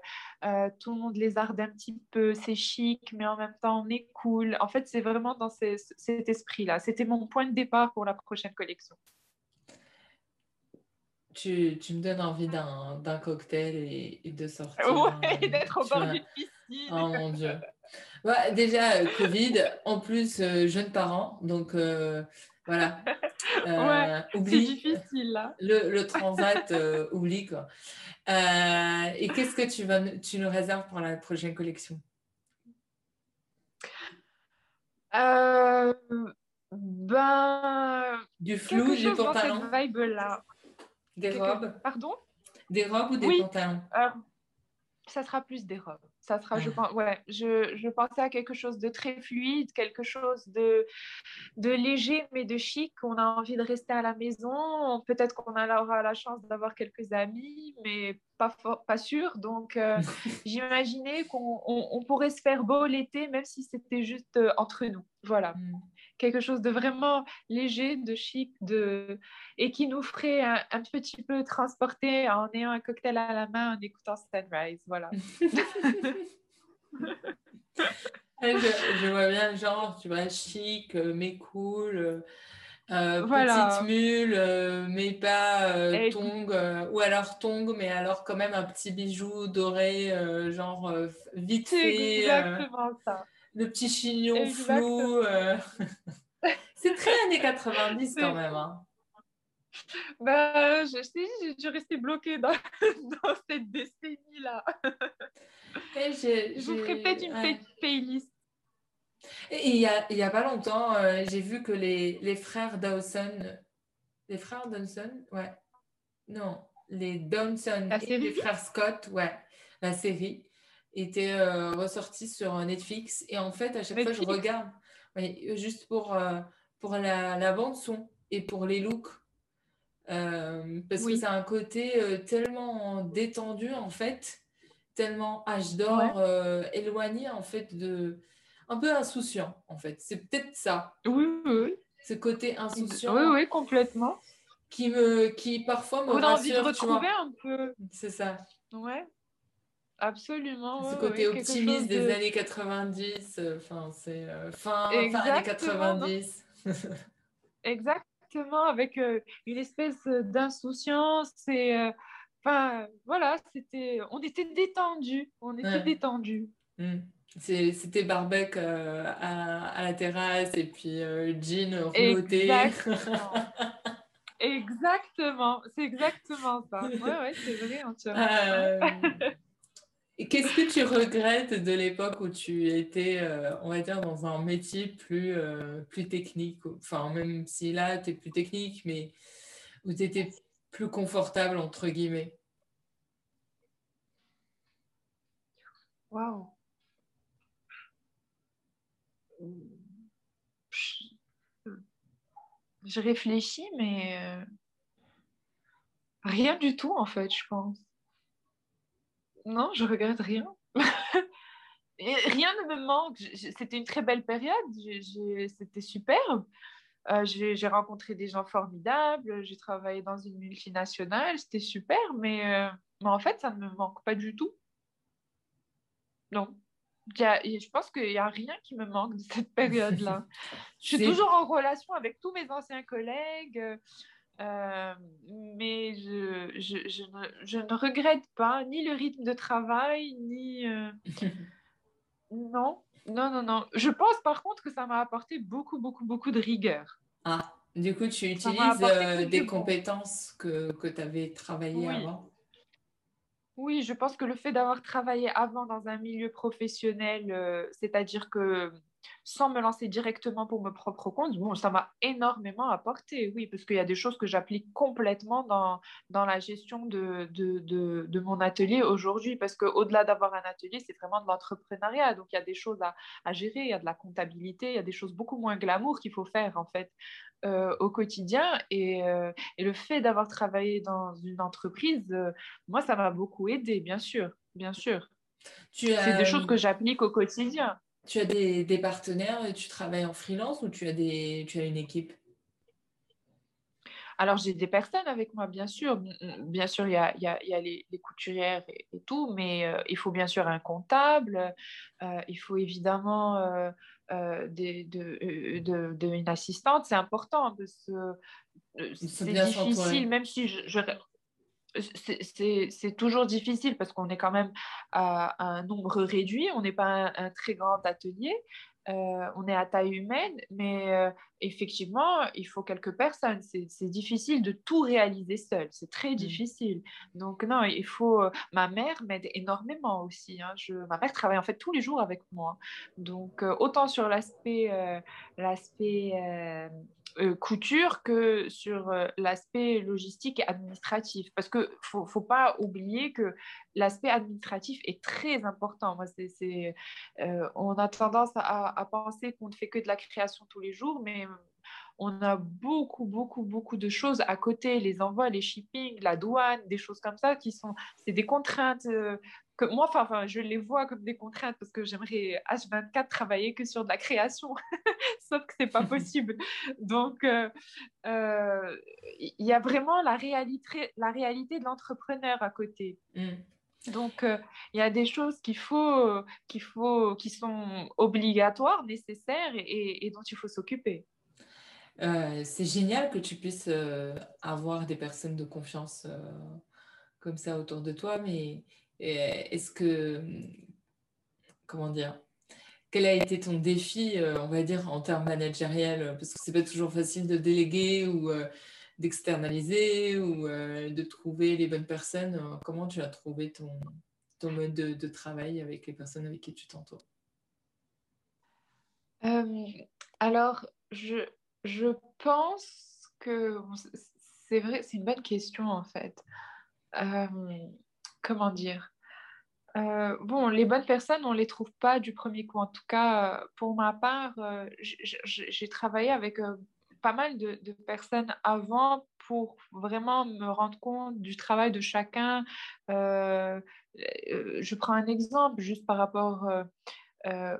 tout le monde les arde un petit peu, c'est chic, mais en même temps on est cool. En fait, c'est vraiment dans cet esprit-là. C'était mon point de départ pour la prochaine collection tu, tu, me donnes envie d'un cocktail et, de sortir. Ouais, d'être au bord d'une piscine. Oh mon Dieu. déjà, euh, Covid, en plus, euh, jeunes parents, donc euh, voilà. ouais, c'est difficile là. Le, le transat, oublie quoi. et qu'est-ce que tu, vas, tu nous réserves pour la prochaine collection? Ben, du flou, du pantalon. Cette vibe là. Des robes Pardon? Des robes ou des pantalons? Ça sera plus des robes. Ça sera, je, pense, ouais, je, je, pensais à quelque chose de très fluide, quelque chose de, de léger mais de chic. On a envie de rester à la maison. Peut-être qu'on aura la chance d'avoir quelques amis, mais pas, pas sûr. Donc, euh, j'imaginais qu'on on, pourrait se faire beau l'été, même si c'était juste euh, entre nous. Voilà. Mm quelque chose de vraiment léger, de chic, de... et qui nous ferait un, petit peu transporter en ayant un cocktail à la main, en écoutant Sunrise. Voilà. je, vois bien genre, tu vois, chic, euh, mais cool. Euh, euh, petite mule, mais pas tong, ou alors tong, mais alors quand même un petit bijou doré, genre vite fait. exactement ça. Le petit chignon flou. C'est très années 90 quand même. Hein. Bah, je, sais, j'ai dû rester bloquée dans, dans cette décennie-là. je vous ferai peut-être une petite playlist. Et il n'y a, y a pas longtemps, euh, j'ai vu que les, les, frères Dawson, les frères Dawson, ouais, non, les Dawson et les frères Scott, ouais, la série, était euh, ressortie sur Netflix. Et en fait, à chaque fois, je regarde, juste pour, euh, pour la, la, bande son et pour les looks. Euh, parce que ça a un côté euh, tellement détendu en fait, tellement âge d'or, euh, éloigné en fait de, un peu insouciant en fait. C'est peut-être ça. Oui, oui. Ce côté insouciant. Oui, oui, complètement. Qui me, qui parfois me On a envie de retrouver un peu. C'est ça. Ouais. Absolument. Ce côté optimiste des années 90, enfin c'est fin, fin années 90. exact avec euh, une espèce d'insouciance et euh, enfin voilà c'était on était détendu on était détendu mmh. c'était barbecue euh, à, la terrasse et puis jean rouloté exactement c'est exactement ça ouais ouais c'est vrai Qu'est-ce que tu regrettes de l'époque où tu étais, euh, on va dire, dans un métier plus, euh, plus technique? Enfin, même si là, tu es plus technique, mais où tu étais plus confortable, entre guillemets. Waouh. Je réfléchis, mais euh, rien du tout, en fait, je pense. Non, je regrette rien. rien ne me manque. C'était une très belle période. C'était superbe. Euh, j'ai rencontré des gens formidables. J'ai travaillé dans une multinationale. C'était super. Mais, euh, mais, en fait, ça ne me manque pas du tout. Non. je pense qu'il n'y a rien qui me manque de cette période-là. je suis toujours en relation avec tous mes anciens collègues. Euh, mais je, je, je, ne, je, ne, regrette pas ni le rythme de travail, ni... Euh, non, non, non, non. Je pense par contre que ça m'a apporté beaucoup, beaucoup, beaucoup de rigueur. Ah, du coup, tu utilises euh, des compétences que, que tu avais travaillées avant? Oui, je pense que le fait d'avoir travaillé avant dans un milieu professionnel, c'est-à-dire que sans me lancer directement pour mon propre compte, bon, ça m'a énormément apporté, oui, parce qu'il y a des choses que j'applique complètement dans, dans la gestion de, de, de, de mon atelier aujourd'hui, parce qu'au-delà d'avoir un atelier, c'est vraiment de l'entrepreneuriat, donc il y a des choses à, à, gérer, il y a de la comptabilité, il y a des choses beaucoup moins glamour qu'il faut faire, en fait, euh, au quotidien, et, euh, et, le fait d'avoir travaillé dans une entreprise, euh, moi, ça m'a beaucoup aidé, bien sûr, bien sûr. C'est des choses que j'applique au quotidien. Tu as des, des, partenaires, tu travailles en freelance ou tu as, des, tu as une équipe? Alors, j'ai des personnes avec moi, bien sûr. Bien sûr, il y a, y a, y a les, les, couturières et, tout, mais euh, il faut bien sûr un comptable. Euh, il faut évidemment euh, des, de, de, de, une assistante. C'est important. C'est difficile, même si je, je c'est toujours difficile parce qu'on est quand même à, un nombre réduit, on n'est pas un, très grand atelier, euh, on est à taille humaine, mais euh, effectivement, il faut quelques personnes. C'est difficile de tout réaliser seul, c'est très mmh. difficile. Donc non, il faut. Euh, ma mère m'aide énormément aussi. Hein. Je... Ma mère travaille en fait tous les jours avec moi. Donc autant sur l'aspect l'aspect euh, couture que sur euh, l'aspect logistique et administratif. Parce qu'il ne faut, pas oublier que l'aspect administratif est très important. Moi, c'est, euh, on a tendance à, à penser qu'on ne fait que de la création tous les jours, mais on a beaucoup, beaucoup, beaucoup de choses à côté, les envois, les shipping, la douane, des choses comme ça qui sont, c'est des contraintes que moi, enfin, je les vois comme des contraintes parce que j'aimerais H24 travailler que sur de la création, sauf que c'est pas possible. Donc, euh, euh, il y a vraiment la réalité, la réalité de l'entrepreneur à côté. Mm. Donc, il y a des choses qu'il faut, qu'il faut, qui sont obligatoires, nécessaires et, et dont il faut s'occuper. c'est génial que tu puisses avoir des personnes de confiance comme ça autour de toi, mais est-ce que, comment dire, quel a été ton défi, euh, on va dire, en termes managériels? Parce que c'est pas toujours facile de déléguer ou euh, d'externaliser ou euh, de trouver les bonnes personnes. Comment tu as trouvé ton, ton mode de, travail avec les personnes avec qui tu t'entoures? Alors, je, je pense que c'est vrai, c'est une bonne question en fait. Comment dire euh, bon, les bonnes personnes, on ne les trouve pas du premier coup. En tout cas, euh, pour ma part, euh, j'ai travaillé avec pas mal de, personnes avant pour vraiment me rendre compte du travail de chacun. je prends un exemple juste par rapport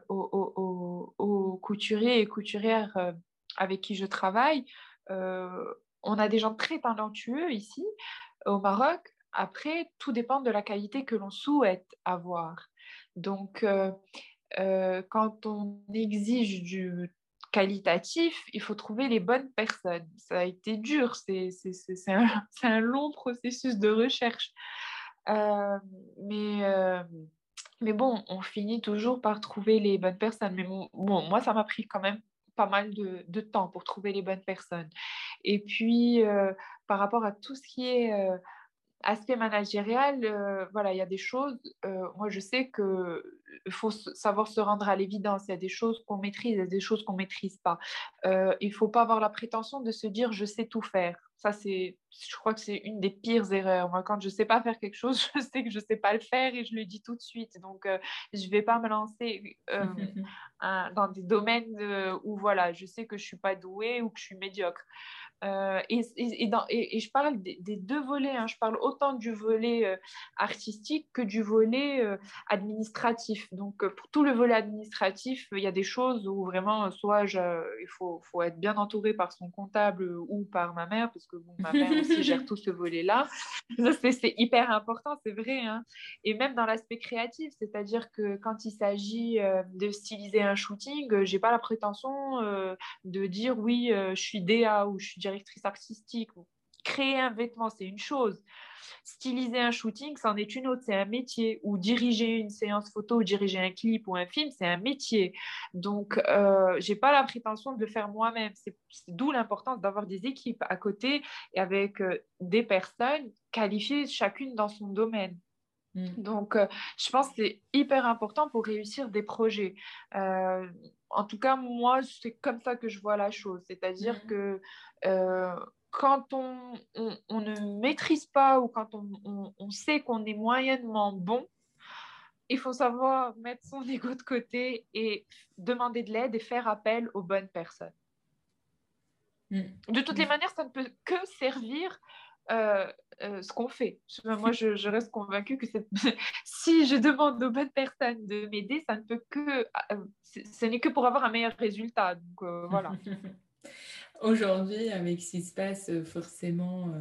aux, couturiers et couturières avec qui je travaille. on a des gens très talentueux ici au Maroc, après, tout dépend de la qualité que l'on souhaite avoir. Donc, euh, euh, quand on exige du qualitatif, il faut trouver les bonnes personnes. Ça a été dur, c'est un, un, long processus de recherche. Euh, mais, mais bon, on finit toujours par trouver les bonnes personnes. Mais bon, moi, ça m'a pris quand même pas mal de, de, temps pour trouver les bonnes personnes. Et puis, par rapport à tout ce qui est aspect managérial, euh, voilà, il y a des choses, euh, moi je sais qu'il faut savoir se rendre à l'évidence, il y a des choses qu'on maîtrise, il y a des choses qu'on maîtrise pas. Euh, il faut pas avoir la prétention de se dire je sais tout faire. Ça, c'est, je crois que c'est une des pires erreurs. Moi, quand je ne sais pas faire quelque chose, je sais que je ne sais pas le faire et je le dis tout de suite. Donc, je ne vais pas me lancer dans des domaines où voilà, je sais que je ne suis pas douée ou que je suis médiocre. Euh, et, et, je parle des, deux volets. Hein. Je parle autant du volet euh, artistique que du volet euh, administratif. Donc, pour tout le volet administratif, il y a des choses où vraiment, soit il faut, faut, être bien entouré par son comptable ou par ma mère, parce que ma mère aussi gère tout ce volet-là. C'est hyper important, c'est vrai. Hein. Et même dans l'aspect créatif, c'est-à-dire que quand il s'agit de styliser un shooting, j'ai pas la prétention de dire oui, je suis DA ou je suis directrice artistique. Créer un vêtement, c'est une chose. Styliser un shooting, c'en est une autre, c'est un métier. Ou diriger une séance photo, ou diriger un clip ou un film, c'est un métier. Donc, euh, j'ai pas la prétention de le faire moi-même. C'est d'où l'importance d'avoir des équipes à côté et avec euh, des personnes qualifiées chacune dans son domaine. Mm. Donc, euh, je pense que c'est hyper important pour réussir des projets. Euh, en tout cas, moi, c'est comme ça que je vois la chose. C'est-à-dire mm. que euh, quand on, on, ne maîtrise pas ou quand on, on sait qu'on est moyennement bon, il faut savoir mettre son ego de côté et demander de l'aide et faire appel aux bonnes personnes. Mm. De toutes les manières, ça ne peut que servir euh, euh, ce qu'on fait. Moi, je, reste convaincue que si je demande aux bonnes personnes de m'aider, ça ne peut que, euh, ce n'est que pour avoir un meilleur résultat. Donc voilà. Aujourd'hui, avec ce qui se passe, forcément,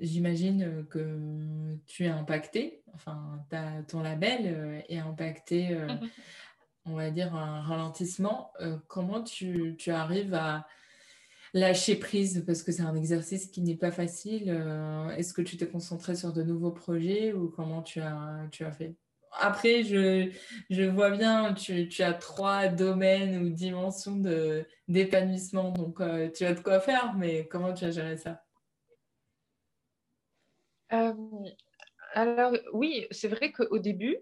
j'imagine que tu es impacté. Enfin, ton label est impacté. Mhm. On va dire un ralentissement. comment tu, tu arrives à lâcher prise? Parce que c'est un exercice qui n'est pas facile. Euh, est-ce que tu t'es concentré sur de nouveaux projets ou comment tu as, tu as fait? Après, je, je vois bien, tu, tu, as trois domaines ou dimensions d'épanouissement, donc euh, tu as de quoi faire, mais comment tu as géré ça? Euh, Alors oui, c'est vrai qu'au début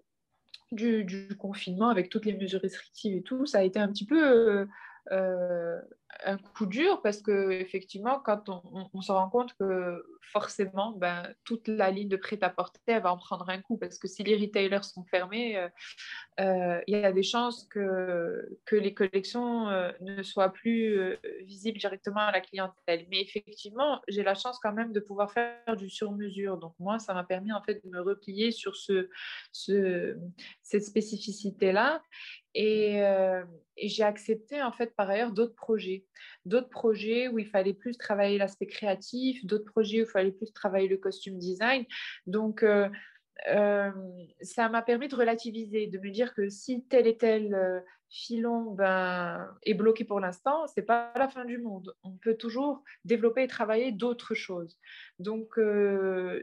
du, du, confinement, avec toutes les mesures restrictives et tout, ça a été un petit peu un coup dur parce que effectivement, quand on, se rend compte que forcément, ben, toute la ligne de prêt-à-porter, va en prendre un coup parce que si les retailers sont fermés, euh, euh, il y a des chances que, les collections euh, ne soient plus visibles directement à la clientèle. Mais effectivement, j'ai la chance quand même de pouvoir faire du sur-mesure. Donc moi, ça m'a permis en fait de me replier sur ce, ce cette spécificité-là euh, et, j'ai accepté en fait par ailleurs d'autres projets, d'autres projets où il fallait plus travailler l'aspect créatif, d'autres projets où il fallait plus travailler le costume design. Donc euh, euh, ça m'a permis de relativiser, de me dire que si tel et tel filon ben, est bloqué pour l'instant, c'est pas la fin du monde. On peut toujours développer et travailler d'autres choses. Donc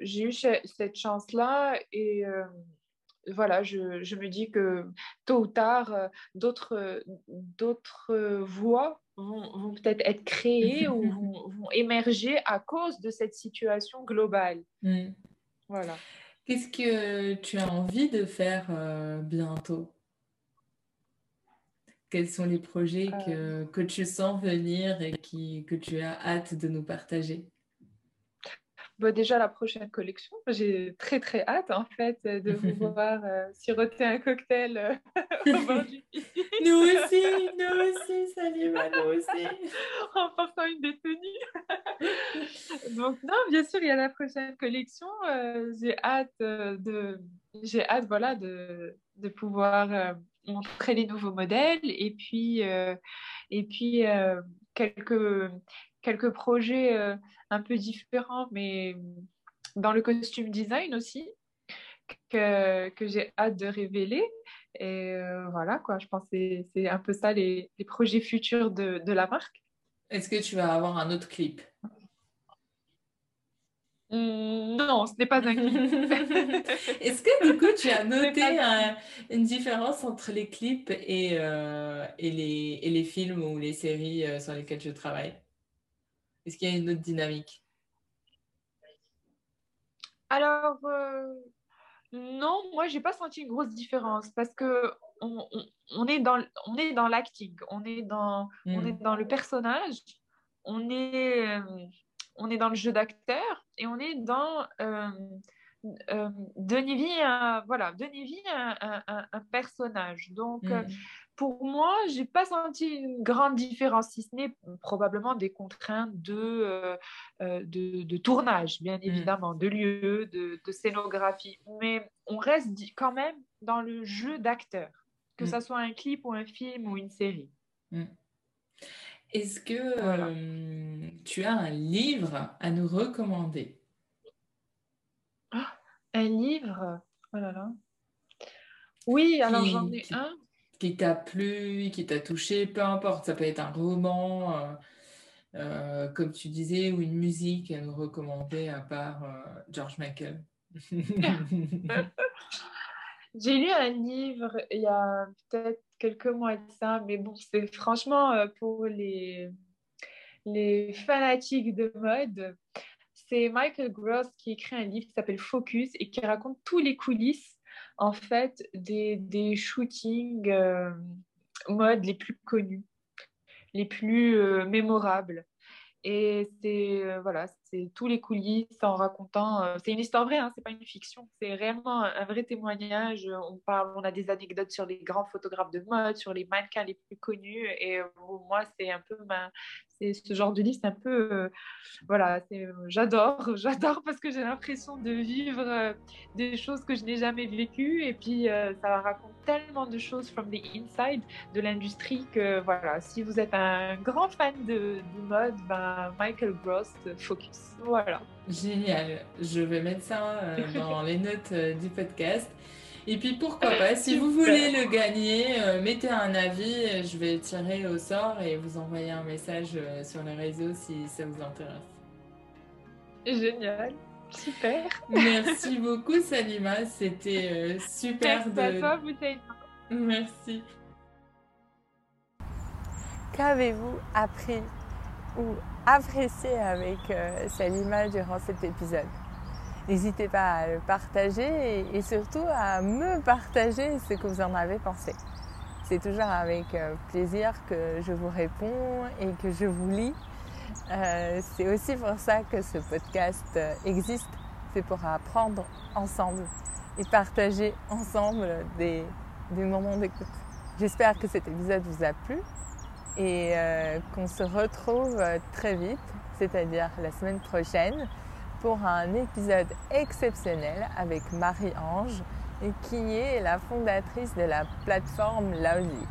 j'ai eu cette chance-là et voilà, je, me dis que tôt ou tard, euh, d'autres, euh, d'autres euh, voies vont, peut-être être créées ou vont, émerger à cause de cette situation globale. Mmh. Voilà. Qu'est-ce que tu as envie de faire bientôt? Quels sont les projets que, que, tu sens venir et qui, que tu as hâte de nous partager? Bah, déjà la prochaine collection. J'ai très très hâte en fait de vous voir euh, siroter un cocktail euh, au bord du Nous aussi, nous aussi, salut nous aussi. en portant une détenue. Donc non, bien sûr, il y a la prochaine collection. Euh, j'ai hâte de, j'ai hâte voilà de, de pouvoir montrer les nouveaux modèles et puis et puis quelques quelques projets euh, un peu différents, mais dans le costume design aussi, que, que j'ai hâte de révéler. Et euh, voilà, quoi, je pense que c'est un peu ça les, les projets futurs de, de la marque. Est-ce que tu vas avoir un autre clip? Mmh, non, ce n'est pas un clip. Est-ce que du coup tu as noté une différence entre les clips et, euh, et, les, et, les, films ou les séries sur lesquelles je travaille? Est-ce qu'il y a une autre dynamique? Alors, euh, non, moi, j'ai pas senti une grosse différence parce que on, est dans, on est dans l'acting, on, est dans, on hmm. est dans le personnage, on est, euh, on est dans le jeu d'acteur et on est dans. Euh, euh, Denis un, voilà, Denis un, un, personnage. Donc, hmm pour moi, j'ai pas senti une grande différence, si ce n'est probablement des contraintes de, euh, euh, de, tournage, bien mm. évidemment, de lieu, de, scénographie. Mais on reste quand même dans le jeu d'acteur, que ce mm. soit un clip ou un film ou une série. Mm. Est-ce que euh, tu as un livre à nous recommander? Un livre Oh là là. Oui, alors j'en ai un qui t'a plu, qui t'a touché, peu importe, ça peut être un roman, euh, euh, comme tu disais, ou une musique à nous recommander à part euh, George Michael. J'ai lu un livre il y a peut-être quelques mois de ça, mais bon, c'est franchement pour les, les fanatiques de mode. C'est Michael Gross qui écrit un livre qui s'appelle Focus et qui raconte tous les coulisses en fait des, des shootings euh, mode les plus connus, les plus euh, mémorables. Et c'est euh, voilà, c'est tous les coulisses en racontant. c'est une histoire vraie, hein, c'est pas une fiction. C'est réellement un, vrai témoignage. On parle, on a des anecdotes sur les grands photographes de mode, sur les mannequins les plus connus. Et moi, c'est un peu ma, ce genre de liste un peu, euh, voilà, j'adore, j'adore parce que j'ai l'impression de vivre euh, des choses que je n'ai jamais vécues et puis euh, ça raconte tellement de choses from the inside de l'industrie que voilà, si vous êtes un grand fan de, mode, ben, Michael Gross, Focus, voilà. Génial, je vais mettre ça dans les notes du podcast. Et puis pourquoi pas, si vous voulez le gagner, euh, mettez un avis, je vais tirer au sort et vous envoyer un message euh, sur les réseaux si ça vous intéresse. Génial, super. Merci beaucoup Salima, c'était euh, super Merci de... à toi, Merci. Qu'avez-vous appris ou apprécié avec Salima durant cet épisode N'hésitez pas à le partager et, surtout à me partager ce que vous en avez pensé. c'est toujours avec plaisir que je vous réponds et que je vous lis. c'est aussi pour ça que ce podcast existe. C'est pour apprendre ensemble et partager ensemble des, des moments d'écoute. J'espère que cet épisode vous a plu et qu'on se retrouve très vite, c'est-à-dire la semaine prochaine, pour un épisode exceptionnel avec Marie-Ange, qui est la fondatrice de la plateforme Loudly.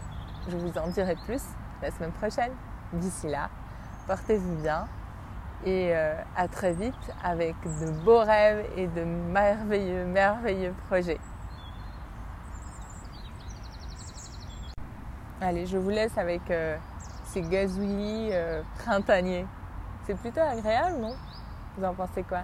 Je vous en dirai plus la semaine prochaine. D'ici là, portez-vous bien et euh, à très vite avec de beaux rêves et de merveilleux, merveilleux projets. Allez, je vous laisse avec euh, ces gazouillis euh, printaniers. C'est plutôt agréable, non? Vous en pensez quoi?